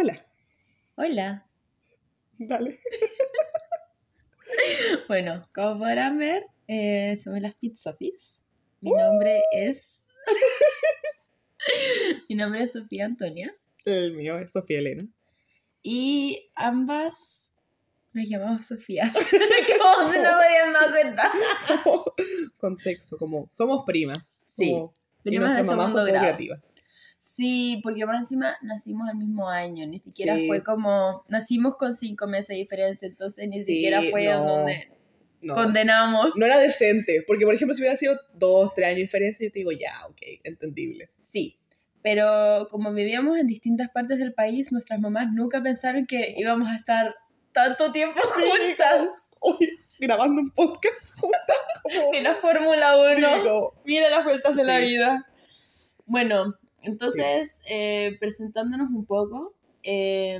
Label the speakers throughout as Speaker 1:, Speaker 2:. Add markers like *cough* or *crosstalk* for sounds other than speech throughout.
Speaker 1: Hola.
Speaker 2: Hola.
Speaker 1: Dale. *laughs*
Speaker 2: Bueno, como podrán ver, eh, somos las Pizzofis. Mi nombre es. *laughs* Mi nombre es Sofía Antonia.
Speaker 1: El mío es Sofía Elena.
Speaker 2: Y ambas nos llamamos Sofía. *laughs* como si no me habían dado cuenta.
Speaker 1: Contexto, como somos primas.
Speaker 2: Sí,
Speaker 1: como- y
Speaker 2: primas de
Speaker 1: nuestras mamás son creativas.
Speaker 2: Sí, porque más encima nacimos al mismo año, ni siquiera
Speaker 1: Sí.
Speaker 2: fue como, nacimos con cinco meses de diferencia, entonces ni
Speaker 1: Sí,
Speaker 2: siquiera fue
Speaker 1: no.
Speaker 2: donde
Speaker 1: No.
Speaker 2: condenamos.
Speaker 1: no era decente, porque por ejemplo si hubiera sido dos, tres años de diferencia, yo te digo, ya, ok, entendible.
Speaker 2: Sí, pero como vivíamos en distintas partes del país, nuestras mamás nunca pensaron que íbamos a estar tanto tiempo juntas
Speaker 1: Oye, grabando un podcast *laughs* juntas, como...
Speaker 2: en la Fórmula 1.
Speaker 1: Sí, como-
Speaker 2: Mira las vueltas de la vida. Bueno, entonces, eh, presentándonos un poco, eh,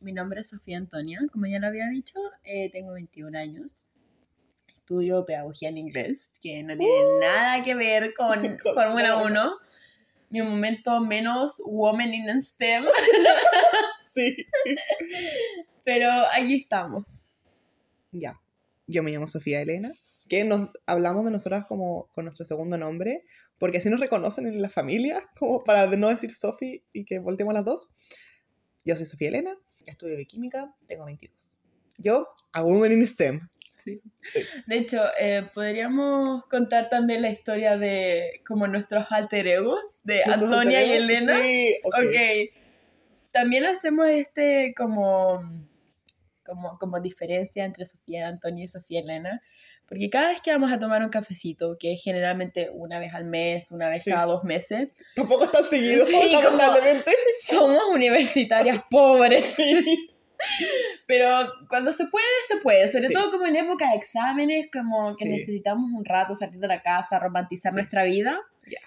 Speaker 2: mi nombre es Sofía Antonia, como ya lo había dicho, eh, tengo 21 años. Estudio pedagogía en inglés, que no tiene nada que ver con *laughs* Fórmula
Speaker 1: nada.
Speaker 2: 1. Mi momento menos woman in STEM, *laughs*
Speaker 1: sí. *laughs*
Speaker 2: pero aquí estamos.
Speaker 1: Ya. Yo me llamo Sofía Elena, que nos hablamos de nosotras como con nuestro segundo nombre, porque así nos reconocen en la familia, *laughs* como para no decir Sofi y que volteemos las dos. Yo soy Sofía Elena, estudio bioquímica, tengo 22. Yo, a Woman in STEM.
Speaker 2: De hecho, eh, podríamos contar también la historia de como nuestros alter egos, de
Speaker 1: ¿Nuestros
Speaker 2: Antonia y? Elena.
Speaker 1: Sí, ok.
Speaker 2: Ok. También hacemos este como, como, como diferencia entre Sofía Antonia y Sofía Elena. Porque cada vez que vamos a tomar un cafecito, que es generalmente una vez al mes, una vez
Speaker 1: Sí.
Speaker 2: cada dos meses,
Speaker 1: Tampoco está seguido,
Speaker 2: Sí,
Speaker 1: lamentablemente.
Speaker 2: somos universitarias *laughs* pobres. Pero cuando se puede, se puede. Sobre
Speaker 1: Sí.
Speaker 2: todo como en época de exámenes, como que
Speaker 1: Sí.
Speaker 2: necesitamos un rato salir de la casa, romantizar
Speaker 1: Sí.
Speaker 2: nuestra vida.
Speaker 1: Ya.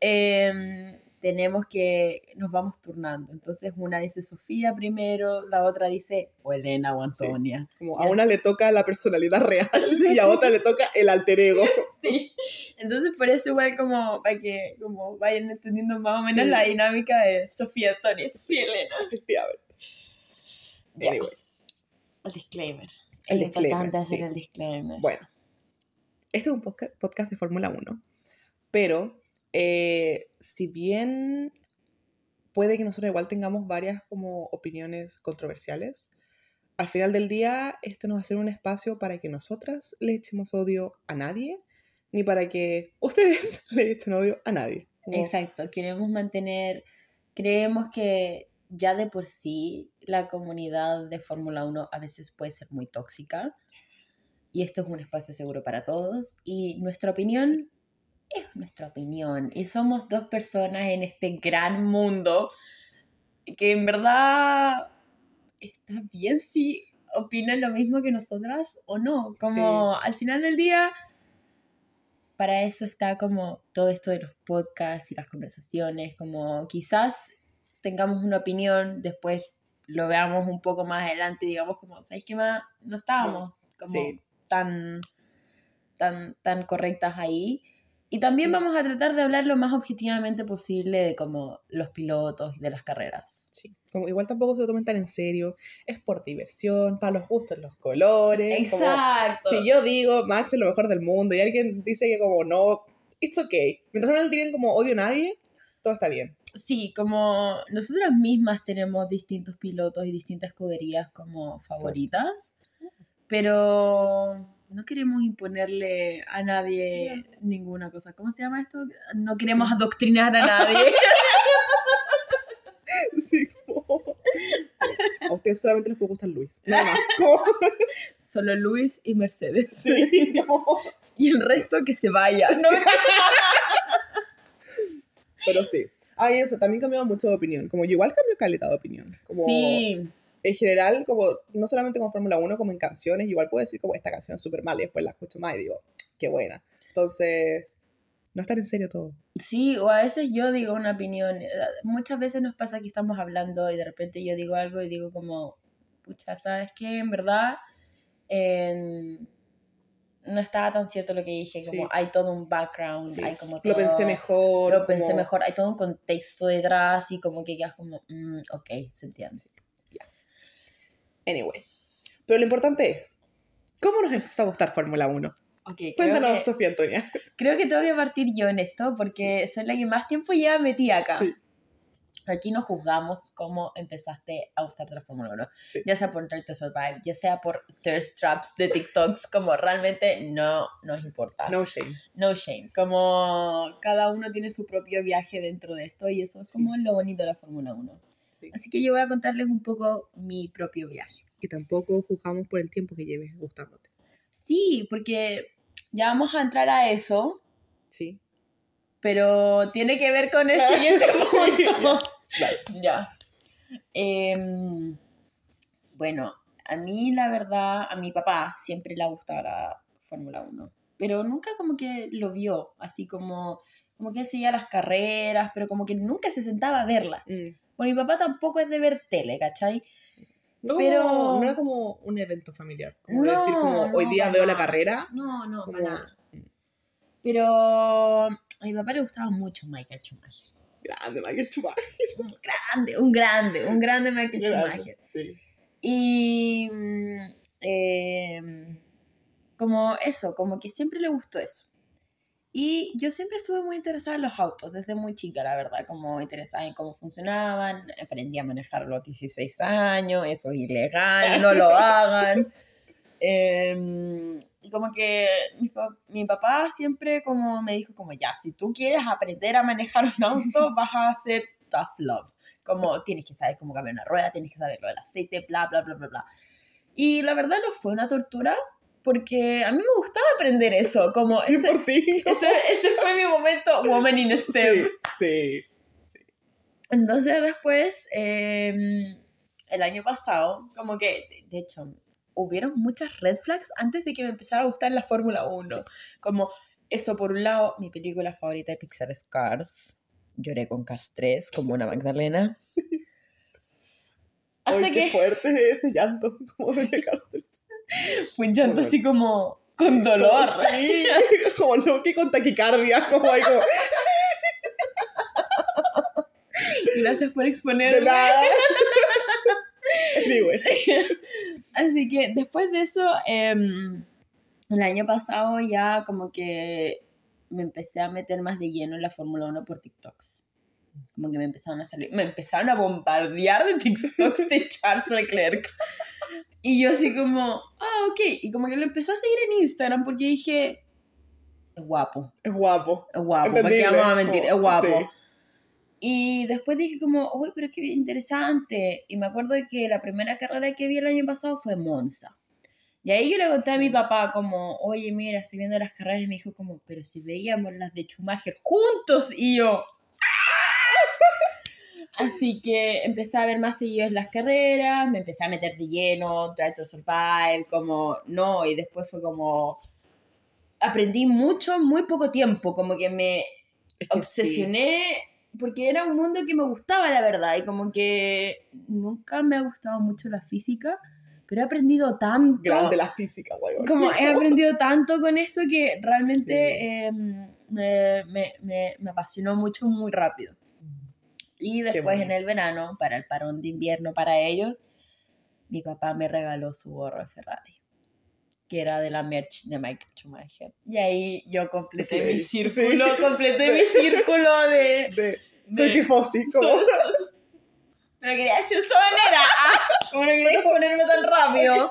Speaker 2: Em, tenemos que, nos vamos turnando. Entonces una dice Sofía primero, la otra dice o Elena o Antonia.
Speaker 1: Como a una le toca la personalidad real *laughs* y a otra le toca el alter ego. *laughs*
Speaker 2: Sí. Entonces por eso igual como para que como vayan entendiendo más o menos
Speaker 1: Sí.
Speaker 2: la dinámica de Sofía Antonia y Sofía Elena.
Speaker 1: Efectivamente. Anyway,
Speaker 2: El disclaimer.
Speaker 1: El
Speaker 2: es
Speaker 1: disclaimer,
Speaker 2: importante hacer
Speaker 1: sí.
Speaker 2: el disclaimer.
Speaker 1: Bueno, este es un podca- podcast de Fórmula 1, pero eh, si bien puede que nosotros igual tengamos varias como opiniones controversiales, al final del día esto no va a ser un espacio para que nosotras le echemos odio a nadie, ni para que *laughs* ustedes le echen odio a nadie. Como-
Speaker 2: Exacto, queremos mantener, creemos que ya de por sí la comunidad de Fórmula 1 a veces puede ser muy tóxica y esto es un espacio seguro para todos y nuestra opinión es nuestra opinión y somos dos personas en este gran mundo que en verdad está bien si opinan lo mismo que nosotras o no, como al final del día para eso está como todo esto de los podcasts y las conversaciones, como quizás tengamos una opinión, después lo veamos un poco más adelante y digamos como, ¿sabéis qué más? No estábamos como
Speaker 1: sí.
Speaker 2: tan, tan, tan correctas ahí. Y también
Speaker 1: Sí.
Speaker 2: vamos a tratar de hablar lo más objetivamente posible de como los pilotos y de las carreras.
Speaker 1: Sí, como igual tampoco se lo tomen tan en serio, es por diversión, para los gustos, los colores. como-
Speaker 2: Exacto.
Speaker 1: si yo digo Max es lo mejor del mundo y alguien dice que como no, it's okay. Mientras no le tienen como odio a nadie, todo está bien.
Speaker 2: Sí, como nosotras mismas tenemos distintos pilotos y distintas escuderías como favoritas, pero no queremos imponerle a nadie ninguna cosa. ¿Cómo se llama esto? No queremos adoctrinar a nadie. *laughs*
Speaker 1: Sí, A ustedes solamente les puede gustar Luis. Nada más. *laughs*
Speaker 2: Solo Luis y Mercedes.
Speaker 1: Sí, como- *laughs*
Speaker 2: Y el resto que se vaya. ¿no?
Speaker 1: Pero sí. Ah, y eso, también cambiado mucho de opinión. Como yo igual cambio calidad de opinión. Como
Speaker 2: Sí,
Speaker 1: En general, como no solamente con Fórmula 1, como en canciones, igual puedo decir como esta canción es súper mala y después la escucho más y digo, qué buena. Entonces, no estar en serio todo.
Speaker 2: sí, o a veces yo digo una opinión. Eh, Muchas veces nos pasa que estamos hablando y de repente yo digo algo y digo como, pucha, ¿sabes qué? En verdad, em, no estaba tan cierto lo que dije, como
Speaker 1: Sí.
Speaker 2: hay todo un background,
Speaker 1: Sí.
Speaker 2: hay como
Speaker 1: Lo pensé
Speaker 2: todo-
Speaker 1: mejor.
Speaker 2: Lo pensé
Speaker 1: como-
Speaker 2: mejor, hay todo un contexto detrás y como que quedas como, mm, ok, se entiende.
Speaker 1: Anyway. Pero lo importante es, ¿cómo nos empezó a gustar Fórmula 1?
Speaker 2: Ok, creo
Speaker 1: Cuéntanos,
Speaker 2: que,
Speaker 1: Sofía Antonia.
Speaker 2: creo que tengo que partir yo en esto porque soy la que más tiempo ya metida acá.
Speaker 1: Sí.
Speaker 2: Aquí no juzgamos cómo empezaste a gustarte la Fórmula 1.
Speaker 1: Sí.
Speaker 2: Ya sea por Drive to Survive, ya sea por thirst traps de TikToks, como realmente no nos importa.
Speaker 1: No shame.
Speaker 2: No shame. Como cada uno tiene su propio viaje dentro de esto y eso es
Speaker 1: Sí.
Speaker 2: como lo bonito de la Fórmula 1.
Speaker 1: Sí.
Speaker 2: Así que yo voy a contarles un poco mi propio viaje.
Speaker 1: Y tampoco juzgamos por el tiempo que lleves gustándote.
Speaker 2: Sí, porque ya vamos a entrar a eso,
Speaker 1: Sí.
Speaker 2: pero tiene que ver con el *laughs* siguiente punto.
Speaker 1: Vale.
Speaker 2: ya. Em, bueno, a mí la verdad, a mi papá siempre le ha gustado la Fórmula 1, pero nunca como que lo vio, así como, como que seguía las carreras, pero como que nunca se sentaba a verlas.
Speaker 1: Mm.
Speaker 2: Bueno, mi papá tampoco es de ver tele, ¿cachai?
Speaker 1: No, como-
Speaker 2: Pero-
Speaker 1: no era como un evento familiar. Como
Speaker 2: No,
Speaker 1: decir, como hoy día veo la carrera.
Speaker 2: No, no,
Speaker 1: Como-
Speaker 2: para nada. Pero a mi papá le gustaba mucho Michael Schumacher.
Speaker 1: Grande, Michael Schumacher.
Speaker 2: Un grande, un grande, un grande Michael
Speaker 1: Grande,
Speaker 2: Schumacher.
Speaker 1: Sí.
Speaker 2: Y mm, eh, como eso, como que siempre le gustó eso. Y yo siempre estuve muy interesada en los autos, desde muy chica, la verdad, como interesada en cómo funcionaban. Aprendí a manejar a los 16 años, eso es ilegal, no lo hagan. *laughs* Eh, y como que mi, mi papá siempre como me dijo como ya, si tú quieres aprender a manejar un auto, vas a hacer tough love. Como tienes que saber cómo cambiar una rueda, tienes que saber lo del aceite, bla, bla, bla, bla, bla. Y la verdad no fue una tortura porque a mí me gustaba aprender eso, como
Speaker 1: Y
Speaker 2: ese,
Speaker 1: por ti. *laughs*
Speaker 2: ese, ese fue mi momento woman in STEM.
Speaker 1: Sí, sí.
Speaker 2: Entonces después, eh, el año pasado, como que, de- hecho, hubieron muchas red flags antes de que me empezara a gustar la Fórmula 1. Como eso, por un lado, mi película favorita de Pixar es Cars. Lloré con Cars 3, como una Magdalena. Hasta
Speaker 1: Ay, qué
Speaker 2: que
Speaker 1: fuerte ese llanto. *laughs* Como de Castro.
Speaker 2: Fue un llanto así como con dolor.
Speaker 1: Sí, como Loki *laughs* con taquicardia. Como algo
Speaker 2: Gracias por
Speaker 1: de
Speaker 2: exponerme.
Speaker 1: nada. Anyway.
Speaker 2: Así que después de eso, em, el año pasado ya como que me empecé a meter más de lleno en la Fórmula 1 por TikToks. Como que me empezaron a salir, me empezaron a bombardear de TikToks de *laughs* Charles Leclerc. Y yo así como, ah, ok. Y como que lo empecé a seguir en Instagram porque dije, es guapo,
Speaker 1: Es guapo.
Speaker 2: es guapo, ¿para qué vamos a mentir? Es guapo.
Speaker 1: sí.
Speaker 2: Y después dije como, uy, pero qué interesante. Y me acuerdo que la primera carrera que vi el año pasado fue Monza. Y ahí yo le conté a mi papá como, oye, mira, estoy viendo las carreras. Y me dijo como, pero si veíamos las de Schumacher juntos. Y yo... Así que empecé a ver más seguidas las carreras, me empecé a meter de lleno, Try to Survive, como, no, y después fue como, aprendí mucho en muy poco tiempo, como que me,
Speaker 1: Es que sí.
Speaker 2: obsesioné porque era un mundo que me gustaba, la verdad, y como que nunca me ha gustado mucho la física, pero he aprendido tanto.
Speaker 1: Grande la física, güey.
Speaker 2: Como he aprendido tanto con esto que realmente eh, me, me, me, me apasionó mucho muy rápido. Y después en el verano, para el parón de invierno para ellos, mi papá me regaló su gorro de Ferrari, que era de la merch de Michael Schumacher. Y ahí yo completé
Speaker 1: Sí,
Speaker 2: mi
Speaker 1: sí.
Speaker 2: círculo, *laughs* completé mi círculo de...
Speaker 1: De, soy
Speaker 2: de-
Speaker 1: tifosi. Como,
Speaker 2: So- so- Pero quería decir sobanera, ah, como no quería ponerme tan rápido.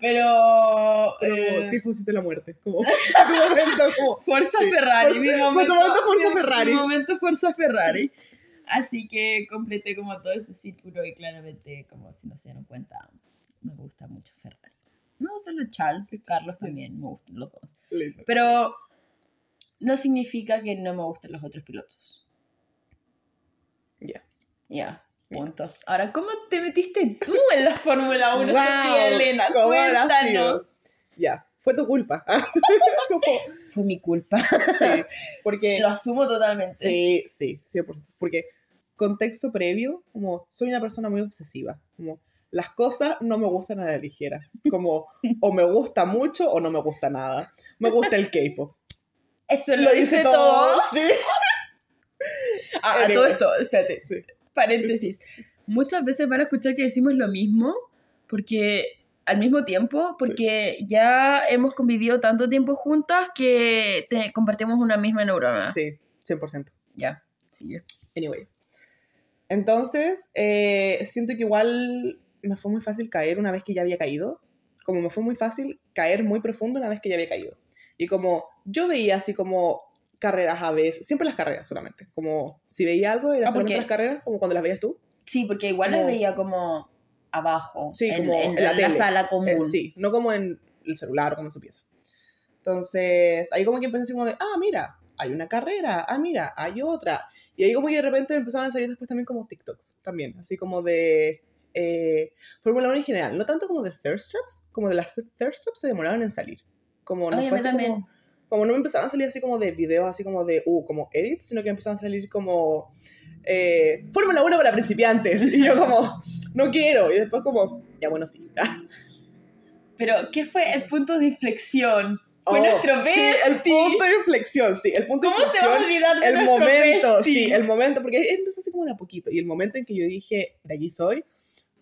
Speaker 2: Pero...
Speaker 1: pero
Speaker 2: eh,
Speaker 1: tifosi de la muerte. Como *laughs* tu momento como...
Speaker 2: Fuerza
Speaker 1: Sí,
Speaker 2: Ferrari,
Speaker 1: fue-
Speaker 2: mi
Speaker 1: fue tu
Speaker 2: momento,
Speaker 1: momento Fuerza Ferrari.
Speaker 2: Mi momento Fuerza Ferrari. Así que completé como todo ese círculo y claramente, como si no se dieron cuenta, me gusta mucho Ferrari. No solo Charles,
Speaker 1: Sí,
Speaker 2: Carlos también, me gustan los dos.
Speaker 1: Lindo.
Speaker 2: Pero no significa que no me gusten los otros pilotos.
Speaker 1: Ya.
Speaker 2: Ya, punto. Ahora, ¿cómo te metiste tú en la Fórmula 1,
Speaker 1: Wow,
Speaker 2: Sofía Elena?
Speaker 1: ¿cómo habrá
Speaker 2: Cuéntanos.
Speaker 1: Ya, fue tu culpa. *laughs* Como,
Speaker 2: Fue mi culpa.
Speaker 1: sí, porque...
Speaker 2: Lo asumo totalmente.
Speaker 1: Sí, sí, 100%. Porque contexto previo, como soy una persona muy obsesiva, como las cosas no me gustan a la ligera, como o me gusta mucho o no me gusta nada. Me gusta el K-pop.
Speaker 2: Eso
Speaker 1: Lo dice todo, sí.
Speaker 2: Ah, a todo esto, espérate,
Speaker 1: sí.
Speaker 2: paréntesis. Muchas veces van a escuchar que decimos lo mismo, porque al mismo tiempo, porque ya hemos convivido tanto tiempo juntas que te- compartimos una misma neurona.
Speaker 1: Sí, 100%.
Speaker 2: Ya, sí.
Speaker 1: Anyway. Entonces, eh, siento que igual me fue muy fácil caer una vez que ya había caído. Como me fue muy fácil caer muy profundo una vez que ya había caído. Y como yo veía así como carreras a veces, siempre las carreras solamente. Como si veía algo, era
Speaker 2: Ah,
Speaker 1: solamente
Speaker 2: porque-
Speaker 1: las carreras, como cuando las veías tú.
Speaker 2: Sí, porque igual
Speaker 1: Como-
Speaker 2: las veía como abajo,
Speaker 1: Sí,
Speaker 2: en,
Speaker 1: como
Speaker 2: en
Speaker 1: en la
Speaker 2: la, sala común.
Speaker 1: Eh, sí, no como en el celular o como en su pieza. Entonces, ahí como que empecé así como de, ah, mira, hay una carrera, ah, mira, hay otra. Y ahí como que de repente empezaron a salir después también como TikToks, también, así como de eh, Fórmula 1 en general, no tanto como de Thirst Traps, como de las Thirst Traps se demoraron en salir. Como no
Speaker 2: a
Speaker 1: fue así como, como no me empezaban a salir así como de videos, así como de, uh, como edits, sino que empezaron a salir como eh, Fórmula 1 para principiantes. Y yo como, no quiero. Y después como, ya bueno, sí. *laughs*
Speaker 2: Pero, ¿qué fue el punto de inflexión? Fue
Speaker 1: Oh,
Speaker 2: nuestro
Speaker 1: sí, el
Speaker 2: bestie.
Speaker 1: punto de inflexión, sí, el punto de
Speaker 2: ¿Cómo te vas a olvidar de
Speaker 1: el
Speaker 2: nuestro
Speaker 1: momento,
Speaker 2: bestie?
Speaker 1: sí, el momento, porque empezó así como de a poquito, y el momento en que yo dije, de allí soy,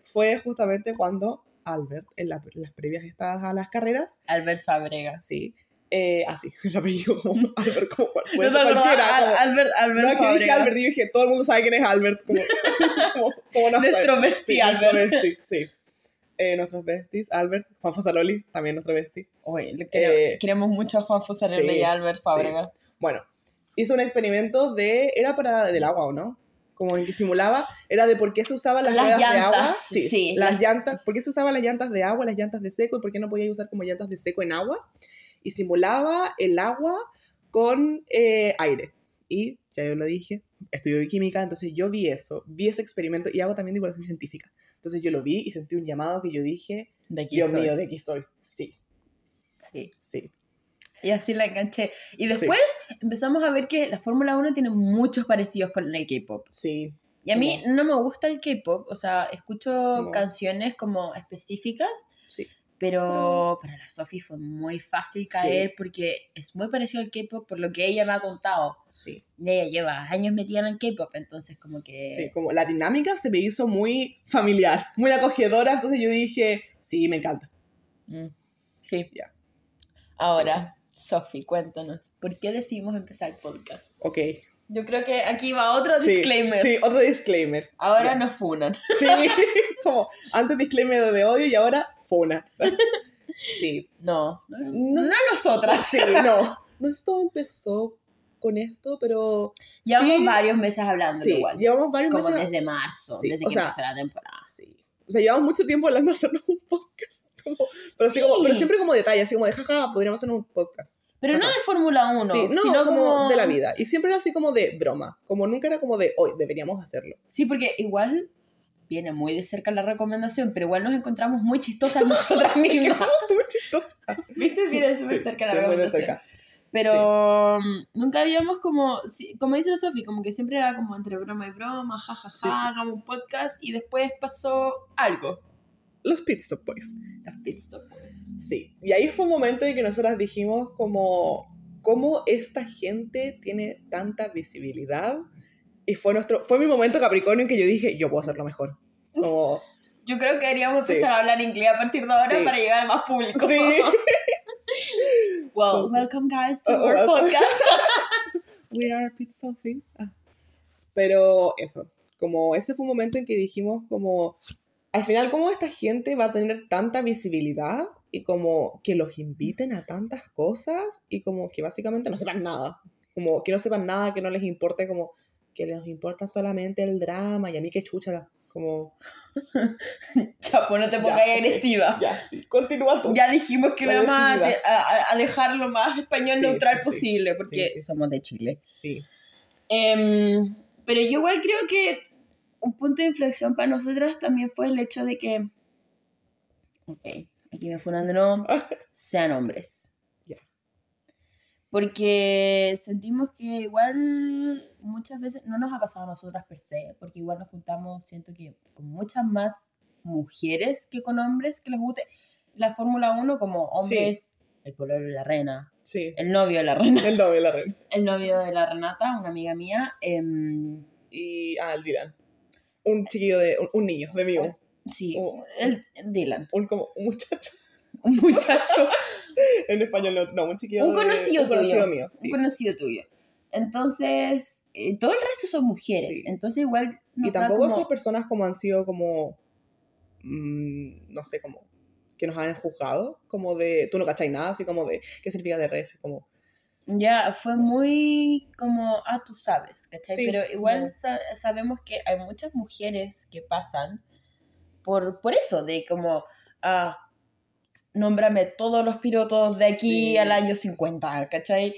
Speaker 1: fue justamente cuando Albert, en la- las previas estas a las carreras,
Speaker 2: Albert Fabregas.
Speaker 1: sí, eh, así, *laughs* el apellido como Albert, como cual- puede
Speaker 2: No
Speaker 1: ser cualquiera,
Speaker 2: Al-
Speaker 1: como-
Speaker 2: Albert, Albert
Speaker 1: no es que dije. Albert, yo dije, todo el mundo sabe quién es Albert, como, *laughs* como, como no
Speaker 2: Nuestro bestie,
Speaker 1: Sí,
Speaker 2: Albert.
Speaker 1: nuestro bestie, sí. Eh, nuestros besties, Albert, Juan Fosaloli, también nuestro bestie.
Speaker 2: Oye, queremos,
Speaker 1: Eh,
Speaker 2: queremos mucho a Juan Fusarelli
Speaker 1: sí,
Speaker 2: y a Albert Fabregas.
Speaker 1: Bueno, hizo un experimento de. Era para del agua, ¿o no? Como en que simulaba, era de por qué se usaban las,
Speaker 2: Las
Speaker 1: ruedas de
Speaker 2: llantas,
Speaker 1: agua. Sí,
Speaker 2: sí,
Speaker 1: las
Speaker 2: las-
Speaker 1: llantas. ¿Por qué se usaban las llantas de agua, las llantas de seco y por qué no podía usar como llantas de seco en agua? Y simulaba el agua con eh, aire. Y ya yo lo dije, estudio química, entonces yo vi eso, vi ese experimento y hago también divulgación científica. Entonces yo lo vi y sentí un llamado que yo dije,
Speaker 2: De aquí
Speaker 1: Dios
Speaker 2: soy.
Speaker 1: mío, de aquí soy. Sí,
Speaker 2: Sí.
Speaker 1: sí.
Speaker 2: Y así la enganché. Y después empezamos a ver que la Fórmula 1 tiene muchos parecidos con el K-pop.
Speaker 1: Sí,
Speaker 2: Y a mí no me gusta el K-pop, o sea, escucho
Speaker 1: No.
Speaker 2: canciones como específicas,
Speaker 1: sí.
Speaker 2: Pero para la Sophie fue muy fácil caer porque es muy parecido al K-pop por lo que ella me ha contado.
Speaker 1: Sí.
Speaker 2: Y ella lleva años metida en el K-pop, entonces como
Speaker 1: Sí,
Speaker 2: que...
Speaker 1: como la dinámica se me hizo muy familiar, muy acogedora, entonces yo dije, sí, me encanta.
Speaker 2: Mm, Sí.
Speaker 1: Ya.
Speaker 2: Ahora, Sophie, cuéntanos, ¿por qué decidimos empezar el podcast?
Speaker 1: Ok.
Speaker 2: Yo creo que aquí va otro
Speaker 1: Sí,
Speaker 2: disclaimer.
Speaker 1: Sí, otro disclaimer.
Speaker 2: Ahora
Speaker 1: Ya.
Speaker 2: nos funan.
Speaker 1: Sí, *laughs* como antes disclaimer de odio y ahora funa. *laughs* Sí.
Speaker 2: No, no,
Speaker 1: No-
Speaker 2: no nosotras.
Speaker 1: Sí, no. No es todo empezó con esto, pero.
Speaker 2: Llevamos
Speaker 1: sí,
Speaker 2: varios meses hablando
Speaker 1: Sí,
Speaker 2: igual.
Speaker 1: llevamos varios
Speaker 2: Como
Speaker 1: meses.
Speaker 2: desde marzo,
Speaker 1: Sí,
Speaker 2: desde que
Speaker 1: sea,
Speaker 2: empezó la temporada.
Speaker 1: Sí. O sea, llevamos mucho tiempo hablando de hacernos un podcast. como- pero, así
Speaker 2: Sí.
Speaker 1: como, pero siempre como detalle, así como de jaja, podríamos hacer un podcast.
Speaker 2: Pero no
Speaker 1: Ajá.
Speaker 2: de Fórmula 1,
Speaker 1: sí, no,
Speaker 2: sino
Speaker 1: como,
Speaker 2: como...
Speaker 1: de la vida. Y siempre era así como de broma. Como nunca era como de hoy, deberíamos hacerlo.
Speaker 2: Sí, porque igual viene muy de cerca la recomendación, pero igual nos encontramos muy chistosas *laughs* nosotras
Speaker 1: Que
Speaker 2: mismas.
Speaker 1: somos súper chistosas. *laughs*
Speaker 2: ¿Viste? Viene súper
Speaker 1: Sí,
Speaker 2: cerca la
Speaker 1: sí, muy
Speaker 2: recomendación.
Speaker 1: cerca.
Speaker 2: Pero mm, nunca habíamos como, sí, como dice la Sofi, como que siempre era como entre broma y broma, jajaja,
Speaker 1: Sí, sí, sí.
Speaker 2: hagamos un podcast y después pasó algo.
Speaker 1: Los Pit Stop Boys.
Speaker 2: Los pit stop boys.
Speaker 1: Sí. Y ahí fue un momento en que nosotras dijimos como, ¿cómo esta gente tiene tanta visibilidad? Y fue, nuestro, fue mi momento Capricornio en que yo dije, yo puedo hacerlo mejor. Como, *laughs*
Speaker 2: Yo creo que deberíamos
Speaker 1: Sí.
Speaker 2: empezar a hablar inglés a partir de ahora
Speaker 1: Sí.
Speaker 2: para llegar a más público.
Speaker 1: sí. *laughs*
Speaker 2: Well, welcome guys to
Speaker 1: Oh,
Speaker 2: our podcast. *laughs*
Speaker 1: We are Pit Sophies. Ah. Pero eso, como ese fue un momento en que dijimos como, al final, ¿cómo esta gente va a tener tanta visibilidad? Y como que los inviten a tantas cosas y como que básicamente no sepan nada. Como que no sepan nada, que no les importe, como que les importa solamente el drama y a mí que chucha, como... *laughs*
Speaker 2: Chapo, no te pongas agresiva.
Speaker 1: Ya, sí, continúa tú.
Speaker 2: Ya dijimos que lo vamos a, a- a dejar lo más español
Speaker 1: Sí,
Speaker 2: neutral
Speaker 1: sí,
Speaker 2: posible, porque somos de Chile.
Speaker 1: Sí,
Speaker 2: Em, pero yo igual creo que un punto de inflexión para nosotras también fue el hecho de que, ok, aquí me fueron de nuevo, *laughs* sean hombres. Porque sentimos que igual muchas veces no nos ha pasado a nosotras per se, porque igual nos juntamos, siento que con muchas más mujeres que con hombres que les guste la Fórmula 1 como hombres, el pololo de la reina,
Speaker 1: sí.
Speaker 2: el novio de la reina,
Speaker 1: El novio de la reina. *laughs*
Speaker 2: el novio de la Renata, una amiga mía, em,
Speaker 1: Y, ah, el Dylan. Un chiquillo de, un, un niño de mí.
Speaker 2: Sí,
Speaker 1: O-
Speaker 2: el, Dylan.
Speaker 1: un, como, un muchacho.
Speaker 2: Un muchacho, *laughs* *laughs*
Speaker 1: En español no, no un chiquillo.
Speaker 2: Un
Speaker 1: de-
Speaker 2: conocido
Speaker 1: un conocido
Speaker 2: tuyo.
Speaker 1: mío. Sí.
Speaker 2: un conocido tuyo. Entonces, eh, todo el resto son mujeres.
Speaker 1: Sí.
Speaker 2: Entonces, igual.
Speaker 1: Y tampoco
Speaker 2: como-
Speaker 1: esas personas como han sido como, mm, no sé, como que nos han juzgado, como de, tú no cachai nada, así como de, ¿qué significa de res? Como,
Speaker 2: Ya, fue muy como, ah, tú sabes, ¿cachai?
Speaker 1: Sí,
Speaker 2: Pero igual
Speaker 1: como-
Speaker 2: sa- sabemos que hay muchas mujeres que pasan por, por eso, de como, ah, nómbrame todos los pilotos de aquí
Speaker 1: Sí.
Speaker 2: al año 50, ¿cachai?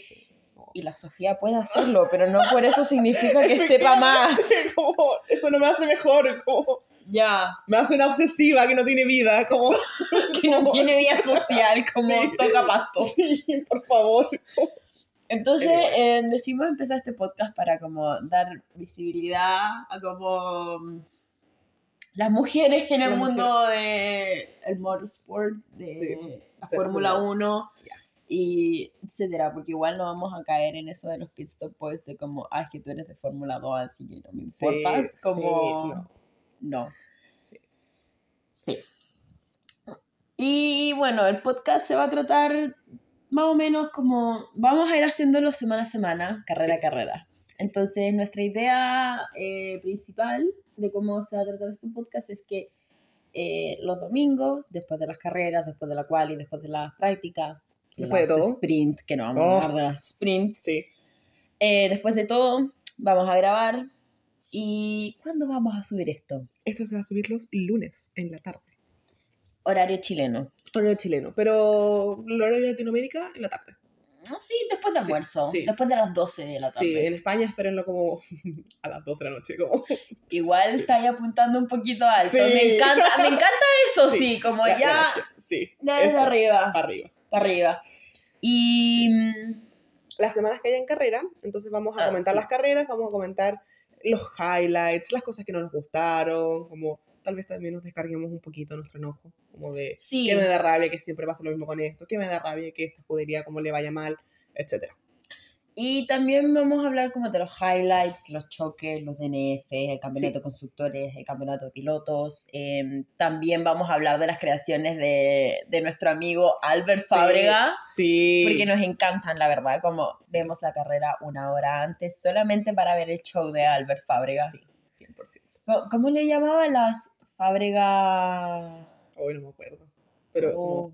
Speaker 2: Y la Sofía puede hacerlo, pero no por eso significa que *laughs* sepa más. *laughs*
Speaker 1: como, eso no me hace mejor, como,
Speaker 2: Ya,
Speaker 1: me hace una obsesiva que no tiene vida, como, *laughs*
Speaker 2: que no tiene vida social, como
Speaker 1: Sí.
Speaker 2: toca pasto.
Speaker 1: sí, por favor.
Speaker 2: Entonces eh, decidimos empezar este podcast para como dar visibilidad a como mm, las mujeres en el mundo de el motorsport, de
Speaker 1: Sí,
Speaker 2: la Fórmula
Speaker 1: Fórmula
Speaker 2: 1
Speaker 1: Ya.
Speaker 2: y etcétera, porque igual no vamos a caer en eso de los pit stop boys de como, ah, es que tú eres de Fórmula 2, así que no me
Speaker 1: Sí,
Speaker 2: importas,
Speaker 1: sí,
Speaker 2: como
Speaker 1: no,
Speaker 2: no.
Speaker 1: sí.
Speaker 2: Sí. Y bueno, el podcast se va a tratar más o menos como vamos a ir haciéndolo semana a semana, carrera a
Speaker 1: Sí.
Speaker 2: carrera. Entonces, nuestra idea eh, principal de cómo se va a tratar este podcast es que eh, los domingos, después de las carreras, después de la quali, después de las prácticas,
Speaker 1: Después de todo.
Speaker 2: sprint, que no vamos
Speaker 1: Oh.
Speaker 2: a hablar de las sprint,
Speaker 1: Sí,
Speaker 2: eh, después de todo, vamos a grabar. ¿Y cuándo vamos a subir esto?
Speaker 1: esto se va a subir los lunes en la tarde.
Speaker 2: Horario chileno.
Speaker 1: Horario chileno, pero el horario de Latinoamérica en la tarde.
Speaker 2: Ah, Sí, después de almuerzo,
Speaker 1: sí.
Speaker 2: después de las 12 de la tarde.
Speaker 1: Sí, en España espérenlo como *laughs* a las 12 de la noche, como *laughs*
Speaker 2: Igual está ahí apuntando un poquito alto.
Speaker 1: Sí.
Speaker 2: Me encanta, me encanta eso, sí, como ya.
Speaker 1: Sí,
Speaker 2: desde
Speaker 1: eso,
Speaker 2: arriba,
Speaker 1: para arriba.
Speaker 2: para arriba. Y mm,
Speaker 1: Las semanas que haya en carrera, entonces vamos a
Speaker 2: Ah,
Speaker 1: comentar las carreras, vamos a comentar los highlights, las cosas que no nos gustaron, como tal vez también nos descarguemos un poquito nuestro enojo, como de
Speaker 2: sí,
Speaker 1: que me da rabia que siempre pasa lo mismo con esto, que me da rabia que esta escudería como le vaya mal, etcétera.
Speaker 2: y también vamos a hablar como de los highlights, los choques, los DNF, el campeonato
Speaker 1: Sí.
Speaker 2: de constructores, el campeonato de pilotos. Em, también vamos a hablar de las creaciones de, de nuestro amigo Albert Fábrega.
Speaker 1: Sí.
Speaker 2: Porque nos encantan, la verdad, como
Speaker 1: Sí.
Speaker 2: vemos la carrera una hora antes solamente para ver el show de
Speaker 1: Sí.
Speaker 2: Albert Fábrega.
Speaker 1: Sí, 100%.
Speaker 2: ¿Cómo, cómo le llamaban las Fábrega?
Speaker 1: Hoy no me acuerdo. Pero,
Speaker 2: Oh.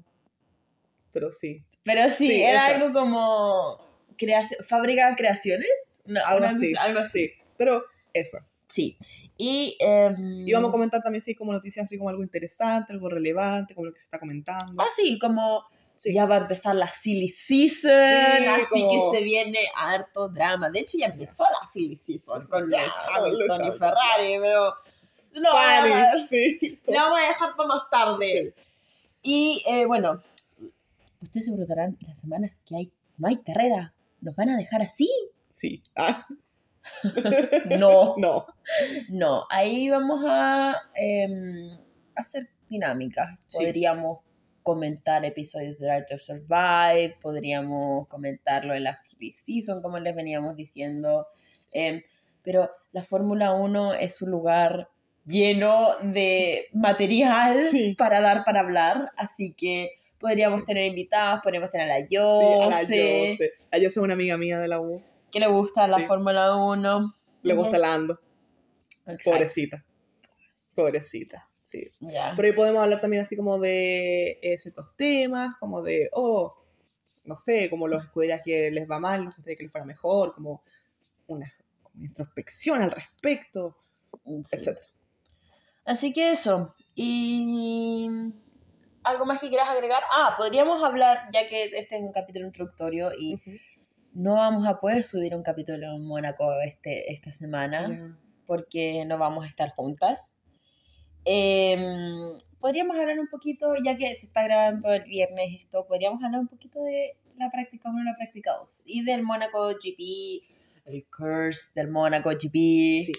Speaker 1: pero sí.
Speaker 2: Pero sí,
Speaker 1: Sí,
Speaker 2: era
Speaker 1: esa.
Speaker 2: algo como creaci- Fábrica Creaciones. No,
Speaker 1: Algo así.
Speaker 2: algo así.
Speaker 1: Sí. Pero eso.
Speaker 2: Sí. Y, em,
Speaker 1: Y vamos a comentar también, sí, como noticias, así como algo interesante, algo relevante, como lo que se está comentando.
Speaker 2: Ah, sí, como
Speaker 1: Sí.
Speaker 2: ya va a empezar la silly season,
Speaker 1: Sí,
Speaker 2: así
Speaker 1: como-
Speaker 2: que se viene harto drama. De hecho, ya empezó la silly season con Lewis Hamilton y. Ferrari, pero a-
Speaker 1: sí.
Speaker 2: lo vamos a dejar para más tarde.
Speaker 1: Sí.
Speaker 2: Y eh, bueno, ustedes se preguntarán, las semanas que hay, no hay carrera, ¿nos van a dejar así?
Speaker 1: Sí. Ah, *laughs*
Speaker 2: No,
Speaker 1: no.
Speaker 2: no, ahí vamos a em, hacer dinámicas.
Speaker 1: Sí.
Speaker 2: Podríamos comentar episodios de Drive to Survive, podríamos comentarlo en la Season, como les veníamos diciendo. Em, pero la Fórmula 1 es un lugar lleno de material
Speaker 1: Sí.
Speaker 2: para dar para hablar, así que podríamos tener invitados, podríamos tener a la
Speaker 1: Sí, a la
Speaker 2: Yose
Speaker 1: es una amiga mía de la U.
Speaker 2: que le gusta la
Speaker 1: Sí.
Speaker 2: Fórmula 1.
Speaker 1: Le gusta la Ando.
Speaker 2: Exacto.
Speaker 1: Pobrecita. Pobrecita. Sí. Pero ahí podemos hablar también así como de eh, ciertos temas, como de, oh, no sé, como los escuderías que les va mal, nos gustaría que les fuera mejor, como una como introspección al respecto,
Speaker 2: Sí.
Speaker 1: etc.
Speaker 2: Así que eso. Y algo más que quieras agregar. Ah, podríamos hablar, ya que este es un capítulo introductorio y no vamos a poder subir un capítulo en Mónaco este, esta semana
Speaker 1: Ya.
Speaker 2: porque no vamos a estar juntas. Em, podríamos hablar un poquito, ya que se está grabando el viernes esto, podríamos hablar un poquito de la práctica 1 y la práctica 2 y del Mónaco GP, el curse del Mónaco GP.
Speaker 1: Sí.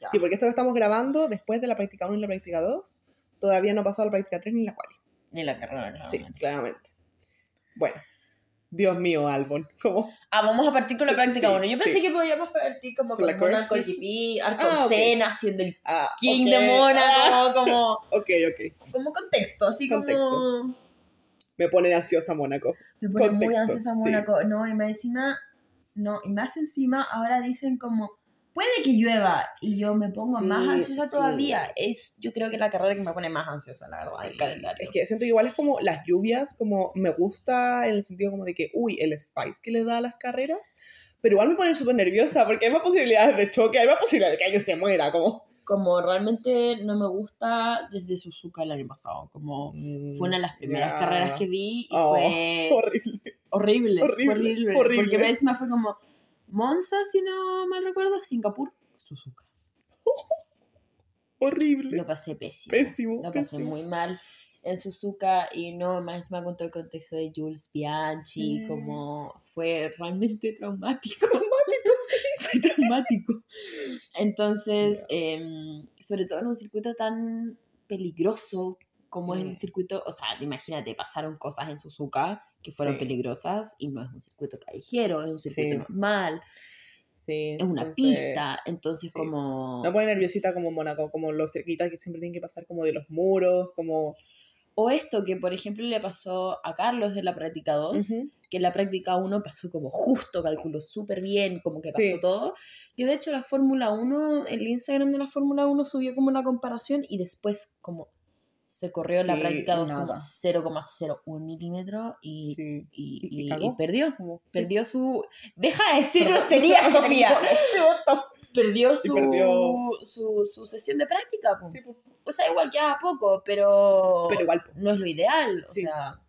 Speaker 2: Ya.
Speaker 1: sí, porque esto lo estamos grabando después de la práctica 1 y la práctica 2. Todavía no ha pasado la práctica 3 ni la cual.
Speaker 2: Ni la carrera,
Speaker 1: Sí,
Speaker 2: claramente.
Speaker 1: claramente. Bueno, Dios mío, Albon. Como,
Speaker 2: Ah, vamos a partir con la
Speaker 1: Sí,
Speaker 2: práctica
Speaker 1: sí,
Speaker 2: 1. Yo pensé
Speaker 1: sí.
Speaker 2: que podíamos partir como
Speaker 1: Con
Speaker 2: con
Speaker 1: la
Speaker 2: Monaco. GP, Arthur
Speaker 1: Ah.
Speaker 2: Senna haciendo el
Speaker 1: ah,
Speaker 2: King
Speaker 1: ok,
Speaker 2: de Mónaco,
Speaker 1: ah,
Speaker 2: como, *laughs*
Speaker 1: ok, ok.
Speaker 2: como contexto, así
Speaker 1: Contexto.
Speaker 2: como...
Speaker 1: Me pone ansiosa Mónaco.
Speaker 2: Me pone muy
Speaker 1: Contexto,
Speaker 2: ansiosa
Speaker 1: sí.
Speaker 2: Mónaco. No, y más encima, no, y más encima ahora dicen como, puede que llueva, y yo me pongo
Speaker 1: Sí,
Speaker 2: más ansiosa
Speaker 1: sí.
Speaker 2: todavía. Es, yo creo que la carrera que me pone más ansiosa, la verdad, el
Speaker 1: Sí,
Speaker 2: calendario.
Speaker 1: Es que siento que igual es como las lluvias, como me gusta en el sentido como de que, uy, el spice que le da a las carreras, pero igual me pone súper nerviosa porque hay más posibilidades de choque, hay más posibilidades de que alguien se muera, como...
Speaker 2: Como realmente no me gusta desde Suzuka el año pasado, como... Fue una de las primeras
Speaker 1: ya.
Speaker 2: carreras que vi y
Speaker 1: Oh,
Speaker 2: fue *laughs*
Speaker 1: Horrible.
Speaker 2: horrible,
Speaker 1: horrible,
Speaker 2: horrible,
Speaker 1: horrible.
Speaker 2: Porque encima fue como Monza, si no mal recuerdo, Singapur, Suzuka. *laughs*
Speaker 1: Horrible.
Speaker 2: Lo pasé pésimo.
Speaker 1: Pésimo.
Speaker 2: Lo pasé
Speaker 1: pésimo.
Speaker 2: muy mal en Suzuka y no, más encima con todo el contexto de Jules Bianchi,
Speaker 1: Sí.
Speaker 2: como fue realmente traumático. *laughs* *laughs* fue traumático. Entonces, em, sobre todo en un circuito tan peligroso como es
Speaker 1: Mm.
Speaker 2: el circuito, o sea, imagínate, pasaron cosas en Suzuka que fueron
Speaker 1: Sí.
Speaker 2: peligrosas y no es un circuito callejero, es un circuito
Speaker 1: Sí.
Speaker 2: normal,
Speaker 1: Sí.
Speaker 2: es una
Speaker 1: entonces,
Speaker 2: pista, entonces como...
Speaker 1: Me pone nerviosita como Mónaco, como los cerquitas que siempre tienen que pasar como de los muros, como...
Speaker 2: O esto que, por ejemplo, le pasó a Carlos de la práctica 2,
Speaker 1: Ujú.
Speaker 2: que en la práctica 1 pasó como justo, calculó súper bien, como que pasó
Speaker 1: Sí.
Speaker 2: todo. Que de hecho la Fórmula 1, el Instagram de la Fórmula 1 subió como una comparación y después como se corrió la
Speaker 1: Sí,
Speaker 2: práctica 2 como
Speaker 1: nada.
Speaker 2: 0,01 milímetros y,
Speaker 1: Sí.
Speaker 2: y,
Speaker 1: Y- y
Speaker 2: perdió.
Speaker 1: Sí.
Speaker 2: Perdió su... Deja de decir groserías, *laughs* Sofía. Perdió su,
Speaker 1: perdió-
Speaker 2: Su, su sesión de práctica. po.
Speaker 1: Pues,
Speaker 2: O sea, igual queda poco, pero...
Speaker 1: pero igual,
Speaker 2: no es lo ideal. O sea,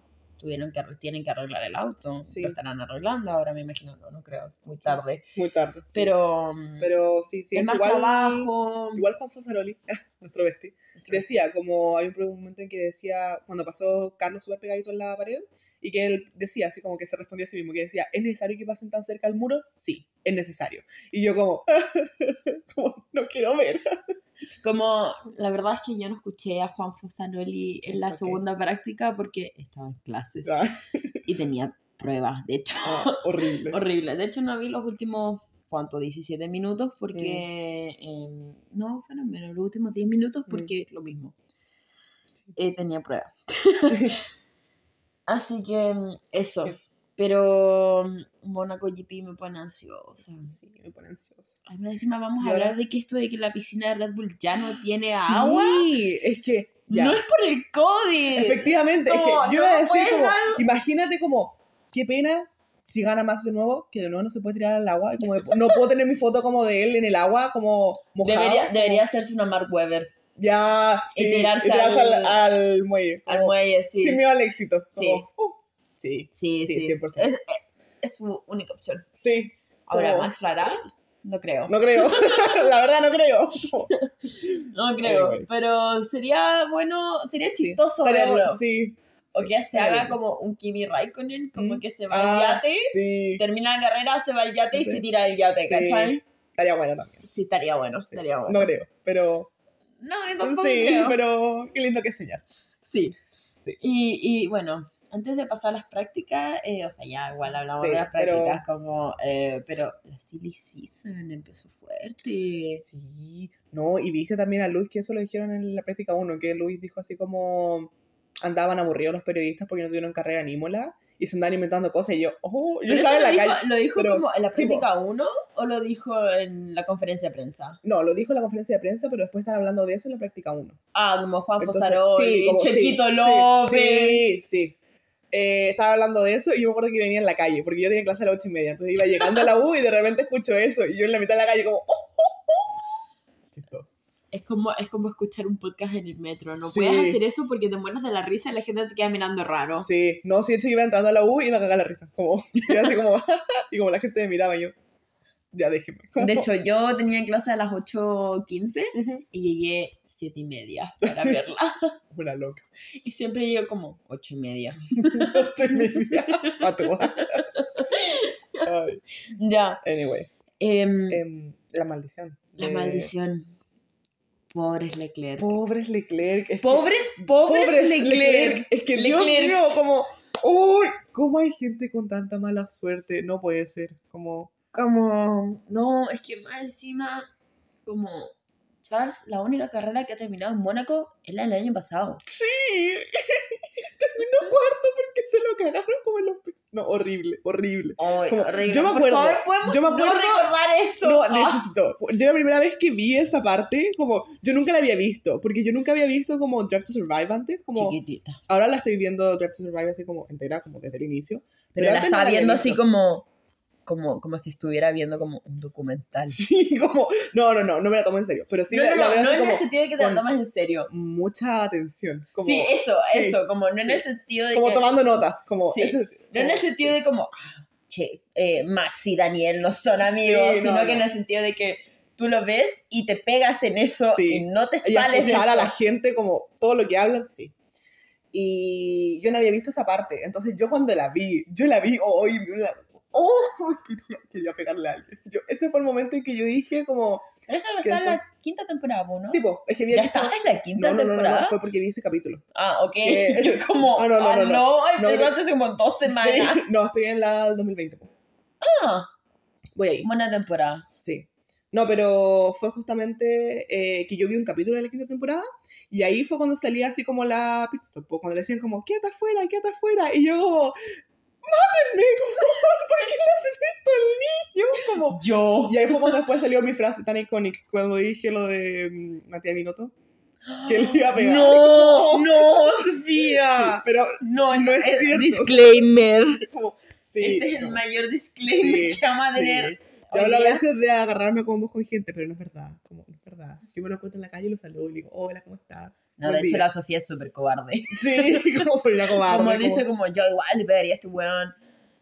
Speaker 2: tuvieron que, tienen que arreglar el auto.
Speaker 1: Sí.
Speaker 2: Lo estarán arreglando ahora, me imagino. No, no creo. Muy tarde.
Speaker 1: muy tarde. sí.
Speaker 2: Pero, mm,
Speaker 1: pero sí, sí, es
Speaker 2: más
Speaker 1: igual,
Speaker 2: trabajo.
Speaker 1: Igual Juan Fosaroli, *laughs* nuestro bestie, decía, como hay un momento en que decía, cuando pasó Carlos súper pegadito en la pared, y que él decía, así como que se respondía a sí mismo, que decía, ¿es necesario que pasen tan cerca al muro? Sí, es necesario. Y yo como, *laughs* como no quiero ver. *laughs*
Speaker 2: Como, la verdad es que yo no escuché a Juan Fosanoli en la
Speaker 1: okay.
Speaker 2: segunda práctica porque estaba en clases
Speaker 1: Ah, *laughs*
Speaker 2: y tenía pruebas, de hecho.
Speaker 1: ah, horrible. *laughs*
Speaker 2: Horrible. De hecho, no vi los últimos, ¿cuánto? 17 minutos porque... em, no, fueron menos, los últimos 10 minutos
Speaker 1: Mm.
Speaker 2: porque lo mismo.
Speaker 1: Sí.
Speaker 2: Eh, tenía prueba. *laughs* Así que mm, eso.
Speaker 1: Eso.
Speaker 2: Pero mm, Mónaco GP me pone ansiosa.
Speaker 1: Sí, me pone ansiosa.
Speaker 2: Además, encima vamos a hablar
Speaker 1: ahora-
Speaker 2: de que esto de que la piscina de Red Bull ya no tiene agua.
Speaker 1: Sí, es que, ya.
Speaker 2: No es por el COVID.
Speaker 1: Efectivamente, es que yo iba a decir como,
Speaker 2: dar-
Speaker 1: imagínate como, qué pena si gana Max de nuevo, que de nuevo no se puede tirar al agua, como de- no puedo tener mi foto como de él en el agua, como mojado.
Speaker 2: Debería,
Speaker 1: como-
Speaker 2: debería hacerse una Mark Webber
Speaker 1: Ya, sí,
Speaker 2: Y tirarse
Speaker 1: y tirarse
Speaker 2: al-
Speaker 1: al, al muelle.
Speaker 2: al
Speaker 1: como,
Speaker 2: muelle, sí.
Speaker 1: Sin miedo al éxito.
Speaker 2: Sí.
Speaker 1: como, uh, sí,
Speaker 2: Sí,
Speaker 1: Sí,
Speaker 2: sí.
Speaker 1: 100%.
Speaker 2: Es, es- su única opción.
Speaker 1: sí.
Speaker 2: Ahora, ¿Max lo hará? No creo.
Speaker 1: No creo, *laughs* la verdad no creo.
Speaker 2: No creo.
Speaker 1: Anyway.
Speaker 2: Pero sería bueno, sería
Speaker 1: Sí,
Speaker 2: chistoso verlo.
Speaker 1: Sí.
Speaker 2: O
Speaker 1: sí,
Speaker 2: que se haga como un Kimi Raikkonen, como
Speaker 1: Mm.
Speaker 2: que se va al
Speaker 1: Ah,
Speaker 2: yate,
Speaker 1: Sí,
Speaker 2: termina la carrera, se va al yate y
Speaker 1: Sí.
Speaker 2: se tira del yate,
Speaker 1: Sí.
Speaker 2: ¿cachai?
Speaker 1: estaría bueno también.
Speaker 2: Sí, estaría bueno, estaría bueno.
Speaker 1: No creo, pero
Speaker 2: No, tampoco
Speaker 1: sí,
Speaker 2: creo.
Speaker 1: pero qué lindo que señal.
Speaker 2: Sí.
Speaker 1: Sí.
Speaker 2: Y, y bueno, antes de pasar a las prácticas, eh, o sea, ya igual hablamos
Speaker 1: Sí,
Speaker 2: de las
Speaker 1: pero-
Speaker 2: prácticas como, eh, pero la silly season empezó fuerte.
Speaker 1: Sí, no, y viste también a Luis que eso lo dijeron en la práctica 1, que Luis dijo así como andaban aburridos los periodistas porque no tuvieron carrera en Imola y se andaban inventando cosas y yo, oh, yo estaba en la
Speaker 2: dijo,
Speaker 1: calle.
Speaker 2: ¿Lo dijo
Speaker 1: pero-
Speaker 2: como en la práctica 1 o lo dijo en la conferencia de prensa?
Speaker 1: No, lo dijo en la conferencia de prensa, pero después están hablando de eso en la práctica 1.
Speaker 2: Ah, como Juan Fosaroli,
Speaker 1: sí,
Speaker 2: Chequito
Speaker 1: sí,
Speaker 2: López.
Speaker 1: Sí, sí. Eh, estaba hablando de eso y yo me acuerdo que venía en la calle, porque yo tenía clase a las ocho y media, entonces iba llegando a la U y de repente escucho eso y yo en la mitad de la calle como, oh, oh, oh. Chistoso.
Speaker 2: Es como, es como escuchar un podcast en el metro. No
Speaker 1: Sí.
Speaker 2: puedes hacer eso porque te mueres de la risa y la gente te queda mirando raro.
Speaker 1: Sí, no, sí, de hecho iba entrando a la U y iba a cagar la risa, como, *laughs* y así como, *laughs* y como la gente me miraba y yo, ya déjeme.
Speaker 2: De *laughs* hecho, yo tenía clase a las 8.15
Speaker 1: Ujú.
Speaker 2: y llegué 7 y media para verla. *laughs*
Speaker 1: Una loca.
Speaker 2: y siempre llego como 8 y media.
Speaker 1: Ocho y media. *laughs* A tu Ay,
Speaker 2: Ya.
Speaker 1: Anyway,
Speaker 2: em,
Speaker 1: em, la maldición.
Speaker 2: la
Speaker 1: de-
Speaker 2: maldición. Pobres Leclerc.
Speaker 1: Pobres Leclerc. es que-
Speaker 2: pobres, pobres,
Speaker 1: pobres
Speaker 2: Leclerc.
Speaker 1: Es que Dios
Speaker 2: Leclerc.
Speaker 1: mío, como, uy, ¿Cómo hay gente con tanta mala suerte? No puede ser. Como.
Speaker 2: Como, no, es que más encima, como Charles, la única carrera que ha terminado en Mónaco es la del año pasado.
Speaker 1: Sí. *laughs* Terminó cuarto porque se lo cagaron como en los. No, horrible, horrible.
Speaker 2: Ay,
Speaker 1: Como-
Speaker 2: horrible.
Speaker 1: yo me
Speaker 2: Por
Speaker 1: acuerdo,
Speaker 2: favor, ¿podemos
Speaker 1: yo me
Speaker 2: no
Speaker 1: acuerdo-
Speaker 2: recordar eso.
Speaker 1: No,
Speaker 2: Ah.
Speaker 1: necesito. Yo la primera vez que vi esa parte, como, yo nunca la había visto, porque yo nunca había visto como Drive to Survive antes, como,
Speaker 2: Chiquitita.
Speaker 1: ahora la estoy viendo Drive to Survive así como entera, como desde el inicio.
Speaker 2: Pero la
Speaker 1: antes no
Speaker 2: estaba viendo así como, como, como si estuviera viendo como un documental. *laughs*
Speaker 1: Sí, como, no, no, no, no me la tomo en serio, pero sí
Speaker 2: no,
Speaker 1: la,
Speaker 2: no,
Speaker 1: la
Speaker 2: no,
Speaker 1: veo
Speaker 2: no
Speaker 1: así
Speaker 2: en
Speaker 1: como
Speaker 2: el sentido de que te la tomas en serio.
Speaker 1: mucha atención. Como,
Speaker 2: sí, eso,
Speaker 1: sí,
Speaker 2: eso, como no en
Speaker 1: sí.
Speaker 2: el sentido de
Speaker 1: Como
Speaker 2: que...
Speaker 1: tomando notas, como
Speaker 2: Sí,
Speaker 1: ese-
Speaker 2: No en el
Speaker 1: como-
Speaker 2: sentido de como, ah, che, eh, Max y Daniel no son amigos,
Speaker 1: no,
Speaker 2: sino que
Speaker 1: no.
Speaker 2: en el sentido de que tú lo ves y te pegas en eso y no te
Speaker 1: y a
Speaker 2: sales de
Speaker 1: escuchar a la gente como todo lo que hablan, sí. Y yo no había visto esa parte, entonces yo cuando la vi, yo la vi hoy, una- oh, *laughs* quería, quería pegarle a alguien. Yo, ese fue el momento en que yo dije como,
Speaker 2: Pero eso está en la quinta temporada, ¿no?
Speaker 1: sí, pues, es que había
Speaker 2: ¿Ya está en la quinta
Speaker 1: No, no, no, no,
Speaker 2: temporada?
Speaker 1: no, fue porque vi ese capítulo.
Speaker 2: Ah, ok.
Speaker 1: que- *laughs*
Speaker 2: Yo como,
Speaker 1: Ah, no, no,
Speaker 2: ah,
Speaker 1: no,
Speaker 2: no,
Speaker 1: no.
Speaker 2: empezaste hace como dos semanas.
Speaker 1: Sí, *laughs* no, estoy en la del 2020. po.
Speaker 2: Ah,
Speaker 1: Voy ahí,
Speaker 2: buena temporada.
Speaker 1: sí. No, pero fue justamente eh, que yo vi un capítulo de la quinta temporada y ahí fue cuando salía así como la po, cuando le decían como, quédate afuera, quédate afuera. Y yo como, mátenme, *laughs* ¿por qué le hacen esto al niño? Como,
Speaker 2: Yo.
Speaker 1: y ahí fue cuando después salió mi frase tan icónica, cuando dije lo de mm, Matías Binotto. Que le iba a pegar.
Speaker 2: No, *laughs* no,
Speaker 1: Sí,
Speaker 2: Sofía.
Speaker 1: pero
Speaker 2: No,
Speaker 1: No es cierto.
Speaker 2: Disclaimer. *laughs*
Speaker 1: como, sí.
Speaker 2: este es el
Speaker 1: no,
Speaker 2: mayor disclaimer
Speaker 1: sí,
Speaker 2: que vamos a
Speaker 1: sí.
Speaker 2: tener.
Speaker 1: Yo
Speaker 2: hoy
Speaker 1: hablo a veces de agarrarme como con gente, pero no es verdad. Como, no es verdad. Si yo me lo encuentro en la calle, lo saludo y le digo, hola, ¿cómo estás?
Speaker 2: No, de hecho la Sofía es súper cobarde. *laughs*
Speaker 1: Sí, como soy una cobarde.
Speaker 2: como dice como yo igual le pegaría a este weón.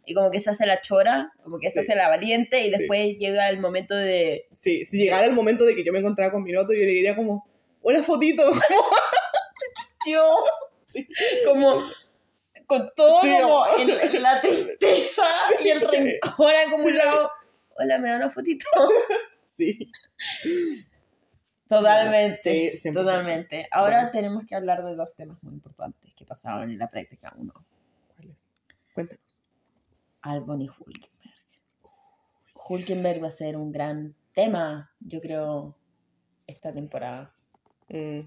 Speaker 2: Y como que se hace la chora, como que se
Speaker 1: Sí.
Speaker 2: hace la valiente y
Speaker 1: Sí.
Speaker 2: después llega el momento de...
Speaker 1: Sí, si llegara el momento de que yo me encontrara con mi noto, yo le diría como, una fotito. *laughs* *laughs*
Speaker 2: Yo,
Speaker 1: Sí.
Speaker 2: como con todo
Speaker 1: Sí,
Speaker 2: como el- la tristeza
Speaker 1: Sí.
Speaker 2: y el rencor acumulado. Hola, ¿me da una fotito?
Speaker 1: Sí.
Speaker 2: Totalmente,
Speaker 1: Sí, 100%.
Speaker 2: totalmente. Ahora
Speaker 1: Bueno.
Speaker 2: tenemos que hablar de dos temas muy importantes que pasaron en la práctica 1.
Speaker 1: ¿Cuál es? Cuéntanos.
Speaker 2: Albon y Hulkenberg. Hulkenberg va a ser un gran tema, yo creo, esta temporada.
Speaker 1: Mm.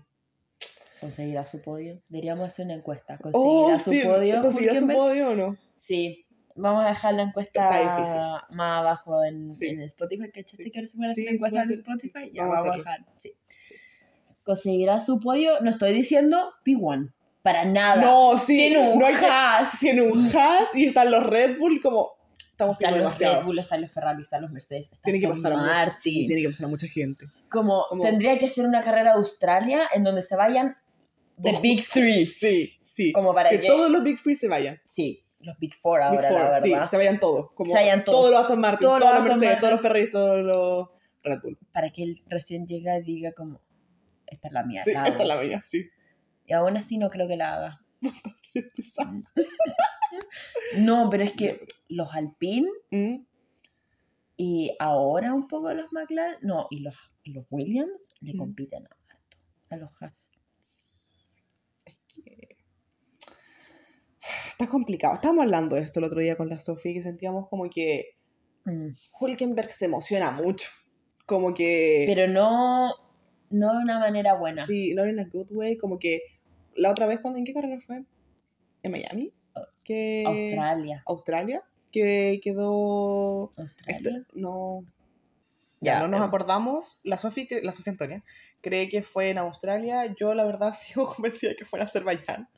Speaker 2: ¿Conseguirá su podio? Deberíamos hacer una encuesta.
Speaker 1: Oh,
Speaker 2: ¿Conseguirá su
Speaker 1: sí,
Speaker 2: podio?
Speaker 1: ¿Conseguirá su podio o no?
Speaker 2: Sí. Vamos a dejar la encuesta más abajo en,
Speaker 1: Sí.
Speaker 2: en Spotify. ¿Cachaste
Speaker 1: Sí.
Speaker 2: que ahora se puede hacer
Speaker 1: Sí, se
Speaker 2: encuesta en. Spotify? Ya
Speaker 1: Vamos a
Speaker 2: vamos a
Speaker 1: hacerlo.
Speaker 2: dejar. Sí. ¿Conseguirá su podio? No estoy diciendo P1. Para nada.
Speaker 1: No, sí.
Speaker 2: Tiene un
Speaker 1: no hay que-
Speaker 2: Haas.
Speaker 1: Tiene un Haas y están los Red Bull como... Estamos
Speaker 2: Están los
Speaker 1: demasiado.
Speaker 2: Red Bull, están los Ferrari, están los Mercedes. Está
Speaker 1: Tiene que pasar a sí, tiene que pasar a mucha gente.
Speaker 2: Como,
Speaker 1: Como-
Speaker 2: tendría que ser una carrera a Australia en donde se vayan the. Big Three.
Speaker 1: Sí, sí.
Speaker 2: Como para
Speaker 1: que
Speaker 2: que.
Speaker 1: todos los Big Three se vayan.
Speaker 2: Sí, los Big Four ahora,
Speaker 1: Big Four,
Speaker 2: la
Speaker 1: sí,
Speaker 2: verdad.
Speaker 1: se vayan todos. Como
Speaker 2: Se vayan todos.
Speaker 1: Todos los Aston Martin,
Speaker 2: Todos
Speaker 1: todos,
Speaker 2: los
Speaker 1: Mercedes,
Speaker 2: Martin.
Speaker 1: todos los Ferrari, todos los Red Bull.
Speaker 2: Para que él recién llega y diga como, esta es la mía.
Speaker 1: Sí,
Speaker 2: la
Speaker 1: esta es
Speaker 2: hago".
Speaker 1: la mía, sí.
Speaker 2: Y aún así no creo que la haga. *laughs* No, pero es que los Alpine
Speaker 1: Mm,
Speaker 2: y ahora un poco los McLaren, no, y los, los Williams le
Speaker 1: Mm.
Speaker 2: compiten a harto, a los Haas.
Speaker 1: Es que... Está complicado. Estábamos hablando de esto el otro día con la Sofía, que sentíamos como que
Speaker 2: Mm.
Speaker 1: Hulkenberg se emociona mucho. Como que...
Speaker 2: Pero no, no de una manera buena.
Speaker 1: Sí, no in a good way. Como que la otra vez, cuando ¿en qué carrera fue? ¿En Miami? Que...
Speaker 2: Australia.
Speaker 1: Australia. Que quedó...
Speaker 2: Australia.
Speaker 1: Este- no,
Speaker 2: Ya,
Speaker 1: ya, no nos
Speaker 2: eh.
Speaker 1: acordamos. La Sofía, la Sofía Antonia cree que fue en Australia. Yo, la verdad, *laughs* sigo convencida de que fue en Azerbaiyán.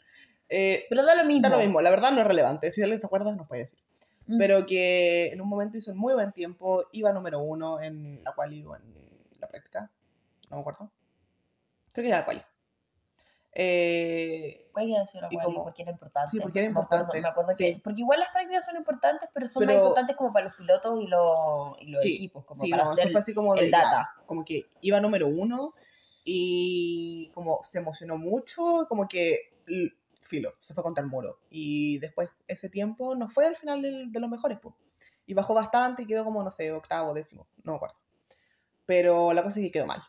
Speaker 1: Eh,
Speaker 2: Pero da lo mismo.
Speaker 1: da lo mismo, la verdad no es relevante. Si alguien se acuerda, nos puede decir.
Speaker 2: Mm.
Speaker 1: Pero que en un momento hizo un muy buen tiempo. Iba número uno en la cual iba en la práctica. No me acuerdo. Creo que era la cual. Eh,
Speaker 2: que haya sido la quali,
Speaker 1: como-
Speaker 2: porque era importante.
Speaker 1: Sí, porque era
Speaker 2: Me acuerdo-
Speaker 1: importante,
Speaker 2: Me acuerdo
Speaker 1: sí.
Speaker 2: que, porque igual las prácticas son importantes, pero son más
Speaker 1: Pero-
Speaker 2: importantes como para los pilotos y los, y los
Speaker 1: Sí,
Speaker 2: equipos, como
Speaker 1: sí,
Speaker 2: para
Speaker 1: no,
Speaker 2: hacer
Speaker 1: fue así como
Speaker 2: el
Speaker 1: de ya,
Speaker 2: data.
Speaker 1: como que iba número uno y como se emocionó mucho, como que filo, se fue contra el muro. Y después ese tiempo no fue al final de los mejores, pues. Y bajó bastante y quedó como, no sé, octavo, décimo, no me acuerdo. Pero la cosa es que quedó mal.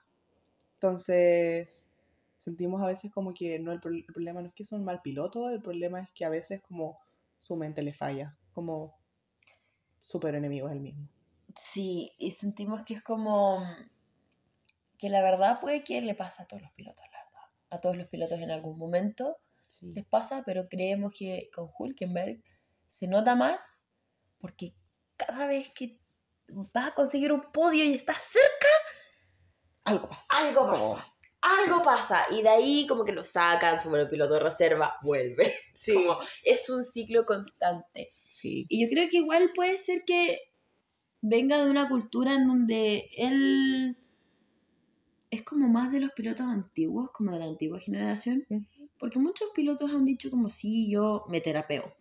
Speaker 1: Entonces, sentimos a veces como que no el, pro- el problema no es que son mal piloto, el problema es que a veces como su mente le falla. Como súper enemigo es el mismo.
Speaker 2: Sí, y sentimos que es como que la verdad puede que le pasa a todos los pilotos, la verdad. A todos los pilotos en algún momento
Speaker 1: Sí.
Speaker 2: les pasa, pero creemos que con Hulkenberg se nota más porque cada vez que va a conseguir un podio y está cerca,
Speaker 1: Algo pasa.
Speaker 2: algo pasa. Algo pasa. Y de ahí como que lo sacan, sobre el piloto de reserva, vuelve. *laughs*
Speaker 1: Sí.
Speaker 2: Como es un ciclo constante.
Speaker 1: Sí.
Speaker 2: Y yo creo que igual puede ser que venga de una cultura en donde él es como más de los pilotos antiguos, como de la antigua generación. Porque muchos pilotos han dicho como sí, yo me terapeo.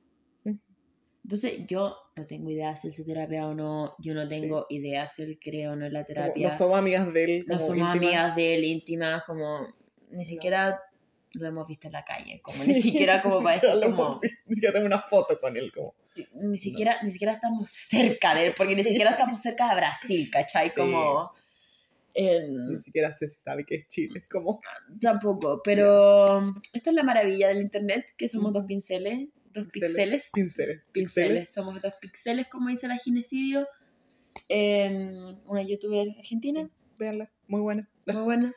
Speaker 2: Entonces yo no tengo idea si él se terapia o no, yo no tengo idea si él cree o no en la
Speaker 1: Como
Speaker 2: terapia.
Speaker 1: no somos amigas de él.
Speaker 2: no
Speaker 1: como
Speaker 2: somos
Speaker 1: íntimas.
Speaker 2: amigas de él íntimas, como ni siquiera lo hemos visto en la calle, como
Speaker 1: Sí, *laughs*
Speaker 2: ni siquiera como
Speaker 1: ni
Speaker 2: para
Speaker 1: lo
Speaker 2: como
Speaker 1: Ni siquiera tengo una foto con él. Como.
Speaker 2: ni siquiera, ni siquiera estamos cerca de él, porque ni
Speaker 1: Sí.
Speaker 2: siquiera estamos cerca de Brasil, ¿cachai?
Speaker 1: Sí.
Speaker 2: Como... em,
Speaker 1: Ni siquiera sé si sabe que es Chile. Como.
Speaker 2: tampoco, pero esto es la maravilla del internet, que somos dos pinceles, dos
Speaker 1: Pinceles.
Speaker 2: píxeles,
Speaker 1: Pinceles.
Speaker 2: pinceles, somos dos píxeles, como dice la Ginecidio, una youtuber argentina,
Speaker 1: Véanla. Muy buena.
Speaker 2: muy buena.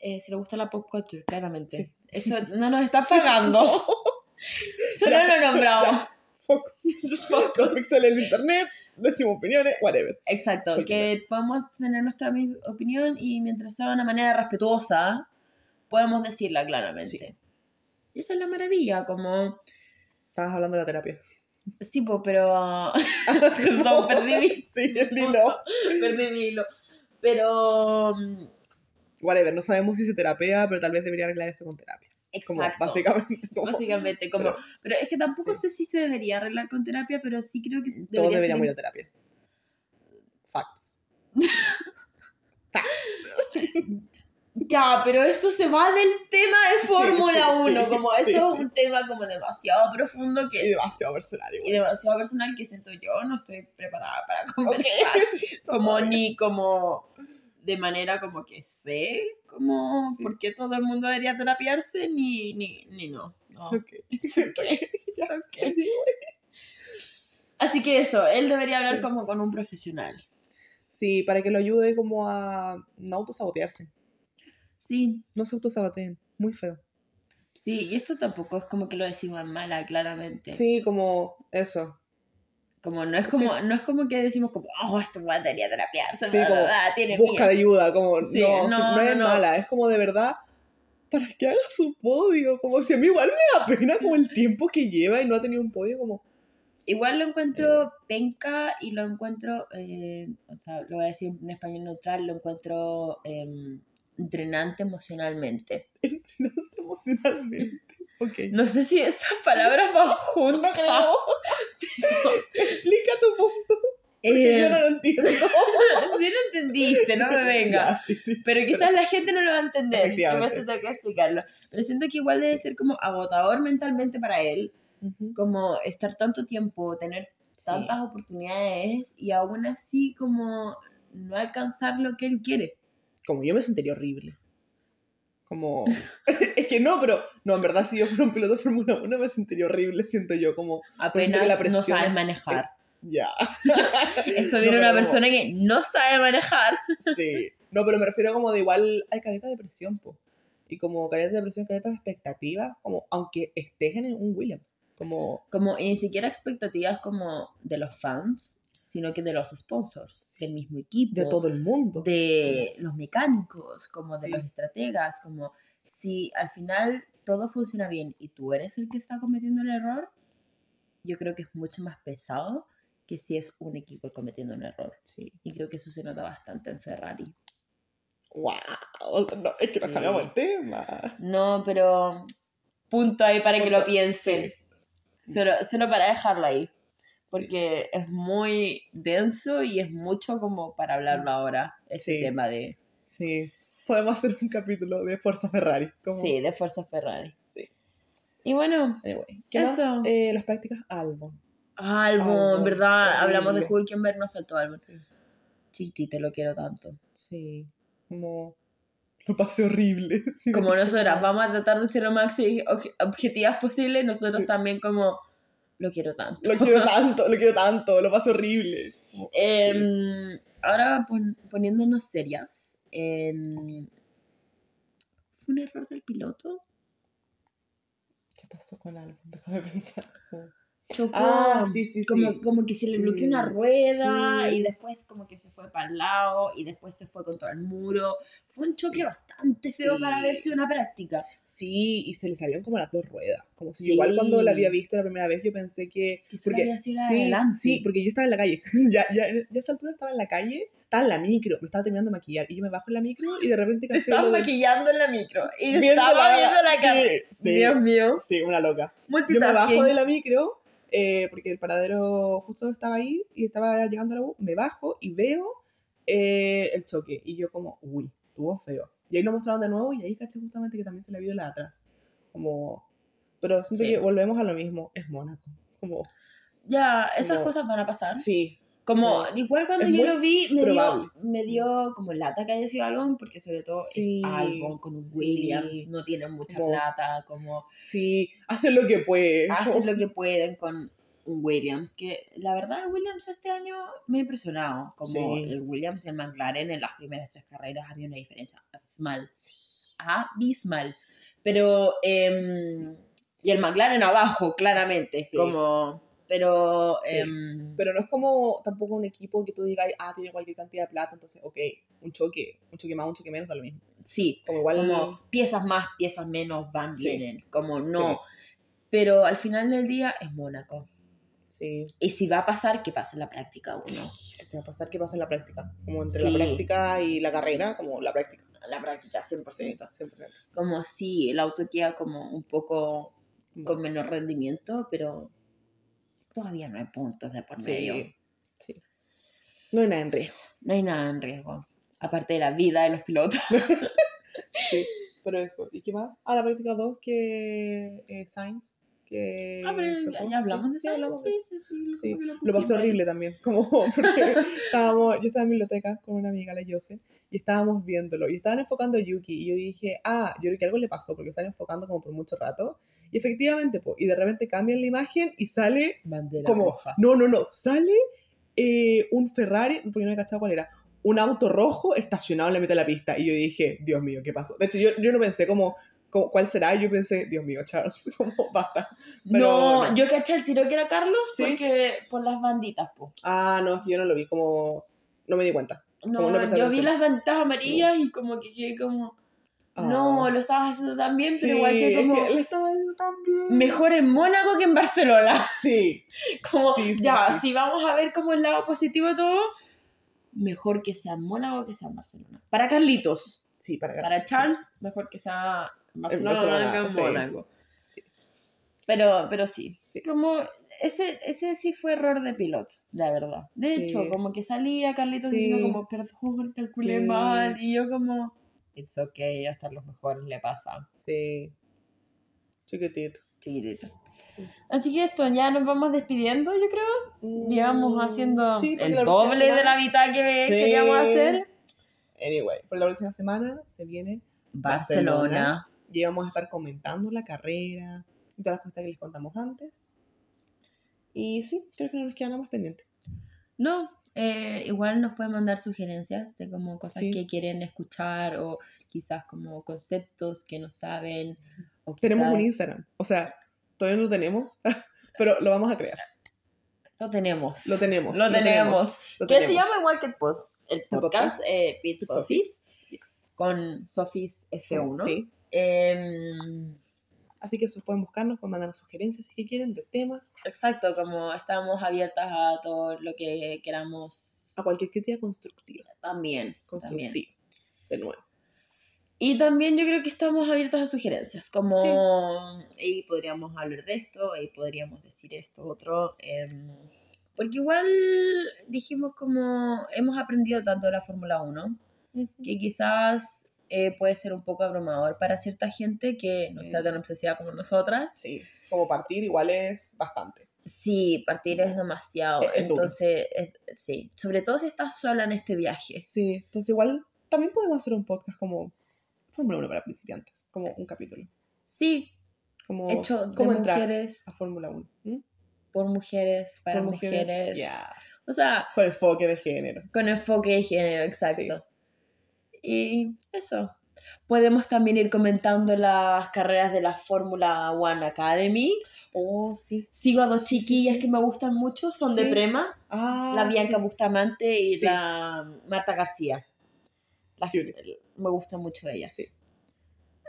Speaker 2: Eh, si le gusta la pop culture, claramente.
Speaker 1: Sí.
Speaker 2: Esto no nos está pagando, *laughs* solo lo nombramos.
Speaker 1: Los píxeles del internet. Decimos opiniones. Whatever.
Speaker 2: Exacto, que podemos tener nuestra opinión y mientras sea de una manera respetuosa, podemos decirla claramente.
Speaker 1: Sí.
Speaker 2: Y esa es la maravilla, como...
Speaker 1: Estabas hablando de la terapia.
Speaker 2: Sí, po, pero... *laughs* *laughs* Perdón, perdí mi, *laughs*
Speaker 1: Sí, el hilo.
Speaker 2: perdí mi hilo. Pero... mm,
Speaker 1: Whatever. No sabemos si se terapea, pero tal vez debería arreglar esto con terapia. Como
Speaker 2: Exacto.
Speaker 1: básicamente. *laughs* Como,
Speaker 2: Básicamente, como...
Speaker 1: Pero-
Speaker 2: Pero, es que tampoco
Speaker 1: sí.
Speaker 2: sé si se debería arreglar con terapia, pero sí creo que
Speaker 1: todos
Speaker 2: debería
Speaker 1: deberíamos ir a terapia. Facts. *laughs*
Speaker 2: Ya, pero esto se va del tema de Fórmula
Speaker 1: sí,
Speaker 2: 1,
Speaker 1: sí,
Speaker 2: como *laughs* eso es un tema como demasiado profundo que
Speaker 1: Y demasiado personal.
Speaker 2: y
Speaker 1: igual.
Speaker 2: demasiado personal que siento yo no estoy preparada para conversar como ni como de manera como que sé como
Speaker 1: Sí.
Speaker 2: por qué todo el mundo debería terapiarse ni ni, ni no, no.
Speaker 1: It's okay. *laughs* It's okay. *laughs*
Speaker 2: It's okay. así que eso él debería hablar
Speaker 1: Sí.
Speaker 2: como con un profesional
Speaker 1: Sí, para que lo ayude como a no autosabotearse.
Speaker 2: sí
Speaker 1: No se autosaboteen. Muy feo.
Speaker 2: sí y esto tampoco es como que lo decimos en mala claramente
Speaker 1: Sí, como eso.
Speaker 2: Como no es como no es como que decimos como oh este weón debería terapiarse
Speaker 1: Sí, como,
Speaker 2: tiene
Speaker 1: Busca
Speaker 2: miedo".
Speaker 1: ayuda, como
Speaker 2: Sí,
Speaker 1: no,
Speaker 2: no,
Speaker 1: no, es
Speaker 2: no.
Speaker 1: mala, es como de verdad para que haga su podio, como si a mí igual me da pena como el tiempo que lleva y no ha tenido un podio como
Speaker 2: Igual lo encuentro penca y lo encuentro, eh, o sea, lo voy a decir en español neutral, lo encuentro em, entrenante emocionalmente. *laughs*
Speaker 1: emocionalmente. Ok.
Speaker 2: No sé si esas palabras van juntas. *laughs*
Speaker 1: No creo. Explica tu punto, porque
Speaker 2: Eh,
Speaker 1: yo no lo entiendo. *laughs*
Speaker 2: si no entendiste, no me venga.
Speaker 1: Ya, sí, sí.
Speaker 2: Pero quizás la gente no lo va a entender.
Speaker 1: Efectivamente.
Speaker 2: Entonces tengo que explicarlo. Pero siento que igual debe ser como agotador mentalmente para él,
Speaker 1: Ujú.
Speaker 2: como estar tanto tiempo, tener tantas oportunidades y aún así como no alcanzar lo que él quiere.
Speaker 1: Como yo me sentiría horrible. Como. *laughs* es que no, pero. No, en verdad, si yo fuera un piloto de Fórmula 1 me sentiría horrible, siento yo. Como.
Speaker 2: Apenas
Speaker 1: la
Speaker 2: no
Speaker 1: presión
Speaker 2: sabes
Speaker 1: es-
Speaker 2: manejar.
Speaker 1: Ya. *laughs*
Speaker 2: Esto
Speaker 1: No,
Speaker 2: viene una
Speaker 1: pero-
Speaker 2: persona que no sabe manejar.
Speaker 1: Sí. No, pero me refiero como de igual. Hay caleta de presión, po. Y como caleta de presión, caleta de expectativas, como aunque estés en un Williams. Como.
Speaker 2: Como, y ni siquiera expectativas como de los fans, sino que de los sponsors, del mismo equipo.
Speaker 1: De todo el mundo.
Speaker 2: de los mecánicos, como de los estrategas, como si al final todo funciona bien y tú eres el que está cometiendo el error, yo creo que es mucho más pesado que si es un equipo cometiendo un error.
Speaker 1: Sí.
Speaker 2: Y creo que eso se nota bastante en Ferrari.
Speaker 1: Wow. No, es que nos
Speaker 2: Sí.
Speaker 1: cambiamos el tema.
Speaker 2: No, pero punto ahí para que lo piensen. Solo, solo para dejarlo ahí. Porque es muy denso y es mucho como para hablarlo ahora, ese
Speaker 1: Sí.
Speaker 2: tema de...
Speaker 1: Sí. Podemos hacer un capítulo de Fuerza Ferrari. Como...
Speaker 2: Sí, de Fuerza Ferrari.
Speaker 1: Sí.
Speaker 2: Y bueno,
Speaker 1: Anyway. ¿Qué
Speaker 2: Eso.
Speaker 1: más? Eh, las prácticas. Albon,
Speaker 2: Albon, ¿verdad? Hablamos de. Hulkenberg, nos faltó Albon.
Speaker 1: Sí.
Speaker 2: Chiqui, te lo quiero tanto.
Speaker 1: Sí. Como. Lo pasé horrible. *laughs* Sí,
Speaker 2: Como nosotras vamos a tratar de ser lo más obje- objetivas posible, nosotros
Speaker 1: Sí.
Speaker 2: también como Lo quiero tanto.
Speaker 1: Lo quiero *laughs* tanto, lo quiero tanto, lo paso horrible.
Speaker 2: Em, ahora pon- poniéndonos serias. em, ¿Fue un error del piloto?
Speaker 1: ¿Qué pasó con algo? Deja de pensar.
Speaker 2: Chocó.
Speaker 1: Ah, sí, sí, sí.
Speaker 2: Como, como que se le bloqueó una
Speaker 1: Mm,
Speaker 2: rueda
Speaker 1: sí.
Speaker 2: y después como que se fue para el lado y después se fue contra el muro. Fue un choque
Speaker 1: Sí.
Speaker 2: bastante feo
Speaker 1: Sí.
Speaker 2: para haber sido una práctica.
Speaker 1: Sí, y se le salieron como las dos ruedas. Como si
Speaker 2: Sí.
Speaker 1: igual cuando la había visto la primera vez yo pensé que... Porque-
Speaker 2: había sido la
Speaker 1: Sí, sí, porque yo estaba en la calle. *laughs* ya, ya, ya a esa altura estaba en la calle, estaba en la micro, me estaba terminando de maquillar y yo me bajo en la micro y de repente
Speaker 2: Estaba maquillando en la micro y
Speaker 1: viendo
Speaker 2: estaba viendo la
Speaker 1: sí,
Speaker 2: cara.
Speaker 1: Sí,
Speaker 2: Dios mío.
Speaker 1: sí, una loca. Yo me bajo de la micro eh, porque el paradero justo estaba ahí y estaba llegando a la U. Me bajo y veo eh, el choque y yo como, uy, estuvo feo. Y ahí lo mostraron de nuevo y ahí caché justamente que también se le vio la atrás. Como... Pero siento
Speaker 2: Sí.
Speaker 1: que volvemos a lo mismo, es Mónaco. Como,
Speaker 2: Ya, esas
Speaker 1: Como-
Speaker 2: cosas van a pasar.
Speaker 1: sí,
Speaker 2: Como, igual cuando
Speaker 1: es
Speaker 2: yo lo vi, me
Speaker 1: probable.
Speaker 2: dio, me dio como lata que haya sido Albon, porque sobre todo
Speaker 1: Sí,
Speaker 2: es Albon con
Speaker 1: sí.
Speaker 2: Williams, no tienen mucha
Speaker 1: Como-
Speaker 2: plata, como
Speaker 1: sí, hacen lo que puede.
Speaker 2: hacen lo que pueden con Williams, que la verdad el Williams este año me ha impresionado, como el Williams y el McLaren en las primeras tres carreras había una diferencia abismal, abismal, pero em, y el McLaren abajo, claramente,
Speaker 1: Sí.
Speaker 2: como, pero
Speaker 1: Sí.
Speaker 2: em,
Speaker 1: Pero no es como tampoco un equipo que tú digas, ah, tiene cualquier cantidad de plata, entonces, ok, un choque, un choque más, un choque menos, da lo mismo.
Speaker 2: sí,
Speaker 1: Como igual.
Speaker 2: como piezas más, piezas menos van,
Speaker 1: Sí.
Speaker 2: vienen, como no.
Speaker 1: Sí.
Speaker 2: Pero al final del día es Mónaco.
Speaker 1: Sí.
Speaker 2: Y si va a pasar, que pase en la práctica uno.
Speaker 1: Se va a pasar que pasa en la práctica. Como entre la práctica y la carrera, como la práctica.
Speaker 2: La práctica, 100%.
Speaker 1: Sí, 100%.
Speaker 2: Como si el auto queda como un poco con menor rendimiento, pero todavía no hay puntos de por medio.
Speaker 1: sí, sí. No hay nada en riesgo.
Speaker 2: No hay nada en riesgo. Aparte de la vida de los pilotos. *laughs*
Speaker 1: Sí. Pero eso. ¿Y qué más? Ah, la práctica 2 que eh, Sainz. Que
Speaker 2: Ah, pero
Speaker 1: chocó.
Speaker 2: ya, hablamos de
Speaker 1: sí,
Speaker 2: eso. Sí, sí, sí, lo-
Speaker 1: Sí, Lo pasé
Speaker 2: ahí.
Speaker 1: horrible también, *laughs* como porque *laughs* estábamos, yo estaba en biblioteca con una amiga, la Yose, y estábamos viéndolo, y estaban enfocando a Yuki, y yo dije, ah, yo creo que algo le pasó, porque lo están enfocando como por mucho rato, y efectivamente, pues, y de repente cambian la imagen y sale
Speaker 2: Bandera
Speaker 1: como,
Speaker 2: roja.
Speaker 1: no, no, no, sale eh, un Ferrari, porque no me cachaba cuál era, un auto rojo estacionado en la mitad de la pista, y yo dije, Dios mío, ¿qué pasó? De hecho, yo, yo no pensé como, ¿cuál será? Yo pensé, Dios mío, Charles, *laughs* como, basta. Pero
Speaker 2: no,
Speaker 1: no.
Speaker 2: yo caché el tiro que era Carlos
Speaker 1: ¿Sí?
Speaker 2: porque por las banditas, po.
Speaker 1: Ah, no, yo no lo vi, como, no me di cuenta.
Speaker 2: No,
Speaker 1: no
Speaker 2: yo vi las banditas amarillas y como que quedé como,
Speaker 1: Ah.
Speaker 2: no, lo estabas haciendo tan bien, pero igual que
Speaker 1: es
Speaker 2: como,
Speaker 1: que le estaba yendo tan bien.
Speaker 2: mejor en Mónaco que en Barcelona. *laughs*
Speaker 1: Sí, *laughs*
Speaker 2: Como,
Speaker 1: Sí,
Speaker 2: ya,
Speaker 1: sí.
Speaker 2: si vamos a ver como el lado positivo de todo, mejor que sea en Mónaco que sea en Barcelona. Para Carlitos,
Speaker 1: sí, para
Speaker 2: para Charles, mejor que sea Barcelona,
Speaker 1: Barcelona,
Speaker 2: en. Mónaco.
Speaker 1: Sí.
Speaker 2: Pero, pero sí,
Speaker 1: Sí.
Speaker 2: como ese, ese sí fue error de piloto, la verdad. De
Speaker 1: Sí.
Speaker 2: hecho, como que salía Carlitos diciendo como, perdón, calculé mal, y yo como, it's okay, hasta los mejores le pasa,
Speaker 1: Sí. Chiquitito.
Speaker 2: chiquitito.
Speaker 1: Sí.
Speaker 2: Así que esto, ya nos vamos despidiendo, yo creo. Llevamos
Speaker 1: Mm,
Speaker 2: haciendo
Speaker 1: sí,
Speaker 2: el doble de la
Speaker 1: semana-
Speaker 2: mitad que
Speaker 1: Sí.
Speaker 2: queríamos hacer.
Speaker 1: Anyway, por la próxima semana se viene
Speaker 2: Barcelona.
Speaker 1: Y vamos a estar comentando la carrera y todas las cosas que les contamos antes. Y sí, creo que no nos queda nada más pendiente.
Speaker 2: No, eh, igual nos pueden mandar sugerencias de como cosas
Speaker 1: Sí.
Speaker 2: que quieren escuchar o quizás como conceptos que no saben. O
Speaker 1: Tenemos
Speaker 2: quizás-
Speaker 1: un Instagram. O sea, todavía no lo tenemos, *laughs* pero lo vamos a crear.
Speaker 2: Lo tenemos.
Speaker 1: Lo tenemos.
Speaker 2: Lo tenemos.
Speaker 1: lo
Speaker 2: Que se
Speaker 1: tenemos.
Speaker 2: llama igual que el post, el
Speaker 1: ¿El
Speaker 2: podcast,
Speaker 1: podcast?
Speaker 2: eh, Pit
Speaker 1: Pit
Speaker 2: Sofis, con Sofis F1.
Speaker 1: Sí.
Speaker 2: Em,
Speaker 1: Así que pueden buscarnos, pueden mandarnos sugerencias si quieren de temas,
Speaker 2: exacto, como estamos abiertas a todo lo que queramos
Speaker 1: a cualquier crítica constructiva.
Speaker 2: también. también.
Speaker 1: Constructiva. De nuevo.
Speaker 2: Y también yo creo que estamos abiertas a sugerencias, como,
Speaker 1: Sí.
Speaker 2: y podríamos hablar de esto, y podríamos decir esto, otro, em, porque igual dijimos como hemos aprendido tanto de la Fórmula 1, que quizás eh, puede ser un poco abrumador para cierta gente que no sea tan obsesiva como nosotras.
Speaker 1: Sí, como partir igual es bastante.
Speaker 2: Sí, partir es demasiado,
Speaker 1: Es- es duro.
Speaker 2: entonces, es- sí, sobre todo si estás sola en este viaje.
Speaker 1: Sí, entonces igual también podemos hacer un podcast como Fórmula 1 para principiantes, como un capítulo.
Speaker 2: Sí,
Speaker 1: Como
Speaker 2: hecho de
Speaker 1: cómo entrar
Speaker 2: mujeres
Speaker 1: a Fórmula 1. ¿m?
Speaker 2: por mujeres, para
Speaker 1: Por
Speaker 2: mujeres.
Speaker 1: ya,
Speaker 2: O sea,
Speaker 1: Con enfoque de género.
Speaker 2: con enfoque de género, exacto. Y eso. Podemos también ir comentando las carreras de la Fórmula One Academy.
Speaker 1: Oh, sí.
Speaker 2: Sigo a dos
Speaker 1: Sí, sí,
Speaker 2: chiquillas
Speaker 1: sí.
Speaker 2: que me gustan mucho, son de
Speaker 1: Sí.
Speaker 2: Prema,
Speaker 1: Ah,
Speaker 2: la Bianca. Bustamante y la Marta García. Las- me gustan mucho ellas.
Speaker 1: Sí.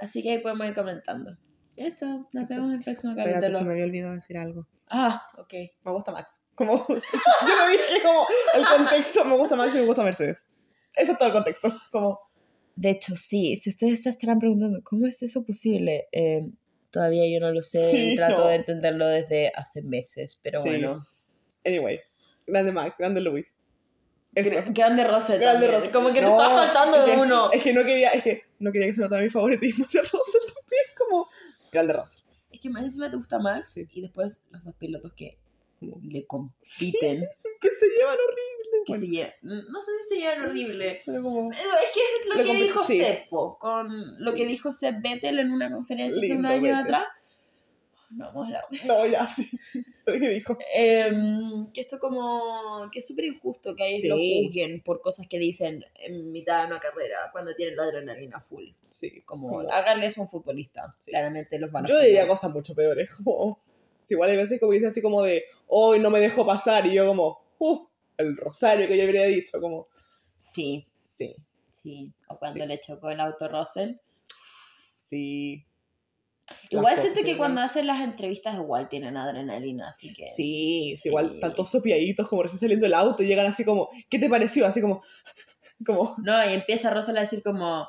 Speaker 2: Así que ahí podemos ir comentando. Eso, nos
Speaker 1: Eso.
Speaker 2: vemos en el próximo
Speaker 1: Espérate,
Speaker 2: capítulo.
Speaker 1: se me había olvidado decir algo.
Speaker 2: Ah, ok.
Speaker 1: Me gusta Max. Como, *laughs* yo lo dije como el contexto, me gusta Max y me gusta Mercedes. Eso es todo el contexto. Como,
Speaker 2: De hecho, sí, si ustedes se estarán preguntando, ¿cómo es eso posible? Eh, todavía yo no lo sé
Speaker 1: Sí,
Speaker 2: y trato
Speaker 1: no.
Speaker 2: de entenderlo desde hace meses, pero
Speaker 1: Sí.
Speaker 2: bueno.
Speaker 1: anyway. Grande Max, grande Luis. Eso.
Speaker 2: Gra- Grande Russell
Speaker 1: Grande. Russell.
Speaker 2: Como que te
Speaker 1: No,
Speaker 2: está faltando
Speaker 1: es
Speaker 2: de
Speaker 1: que-
Speaker 2: uno.
Speaker 1: Es que no quería, es que no quería que se notara mi favoritismo *laughs* hacia Russell también. Como, grande Russell.
Speaker 2: Es que más encima te gusta Max
Speaker 1: Sí.
Speaker 2: y después los dos pilotos que le *laughs* compiten.
Speaker 1: Que se llevan horrible.
Speaker 2: Que
Speaker 1: Bueno,
Speaker 2: se llevan, no sé si se llevan horrible.
Speaker 1: pero como,
Speaker 2: Pero Es que es lo
Speaker 1: Le
Speaker 2: que dijo
Speaker 1: sí.
Speaker 2: Seppo, con lo
Speaker 1: Sí.
Speaker 2: que dijo Sepp Vettel en una conferencia hace un año atrás. No vamos a
Speaker 1: no, ya, sí. *laughs* Pero ¿qué dijo?
Speaker 2: Em, que esto como que es súper injusto que ellos
Speaker 1: Sí.
Speaker 2: lo juzguen por cosas que dicen en mitad de una carrera cuando tienen la adrenalina full.
Speaker 1: Sí.
Speaker 2: Como,
Speaker 1: Como-
Speaker 2: háganle eso a un futbolista. Claramente los van a
Speaker 1: Yo diría cosas mucho peores. Como, igual hay veces como dice así como de, hoy no me dejo pasar. Y yo como, uh, el rosario que yo habría dicho. Como,
Speaker 2: Sí,
Speaker 1: sí,
Speaker 2: sí. O cuando
Speaker 1: Sí.
Speaker 2: le chocó el auto Russell.
Speaker 1: sí. Las
Speaker 2: Igual siento que
Speaker 1: no-
Speaker 2: cuando hacen las entrevistas igual tienen adrenalina, así que...
Speaker 1: Sí, sí, igual
Speaker 2: Sí.
Speaker 1: tantos sopiaditos como recién saliendo del auto y llegan así como, ¿qué te pareció? Así como, *laughs* como,
Speaker 2: No, y empieza Russell a decir como,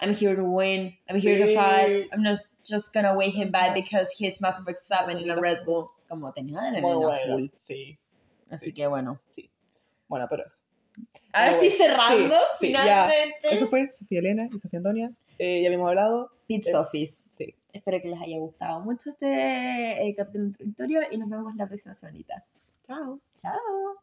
Speaker 2: I'm here to win, I'm here to fight, I'm not just gonna wait him back because he's Master Verstappen in a Red Bull. Como tenía adrenalina
Speaker 1: bueno.
Speaker 2: full.
Speaker 1: Sí,
Speaker 2: Así
Speaker 1: Sí.
Speaker 2: que bueno.
Speaker 1: bueno, pero eso.
Speaker 2: Ahora sí, cerrando,
Speaker 1: Sí, sí, ya.
Speaker 2: finalmente.
Speaker 1: Eso fue Sofía Elena y Sofía Antonia. Eh, ya habíamos hablado.
Speaker 2: Pits
Speaker 1: Eh,
Speaker 2: Office.
Speaker 1: Sí.
Speaker 2: Espero que les haya gustado mucho este eh, capítulo introductorio y nos vemos la próxima semanita.
Speaker 1: Chao.
Speaker 2: Chao.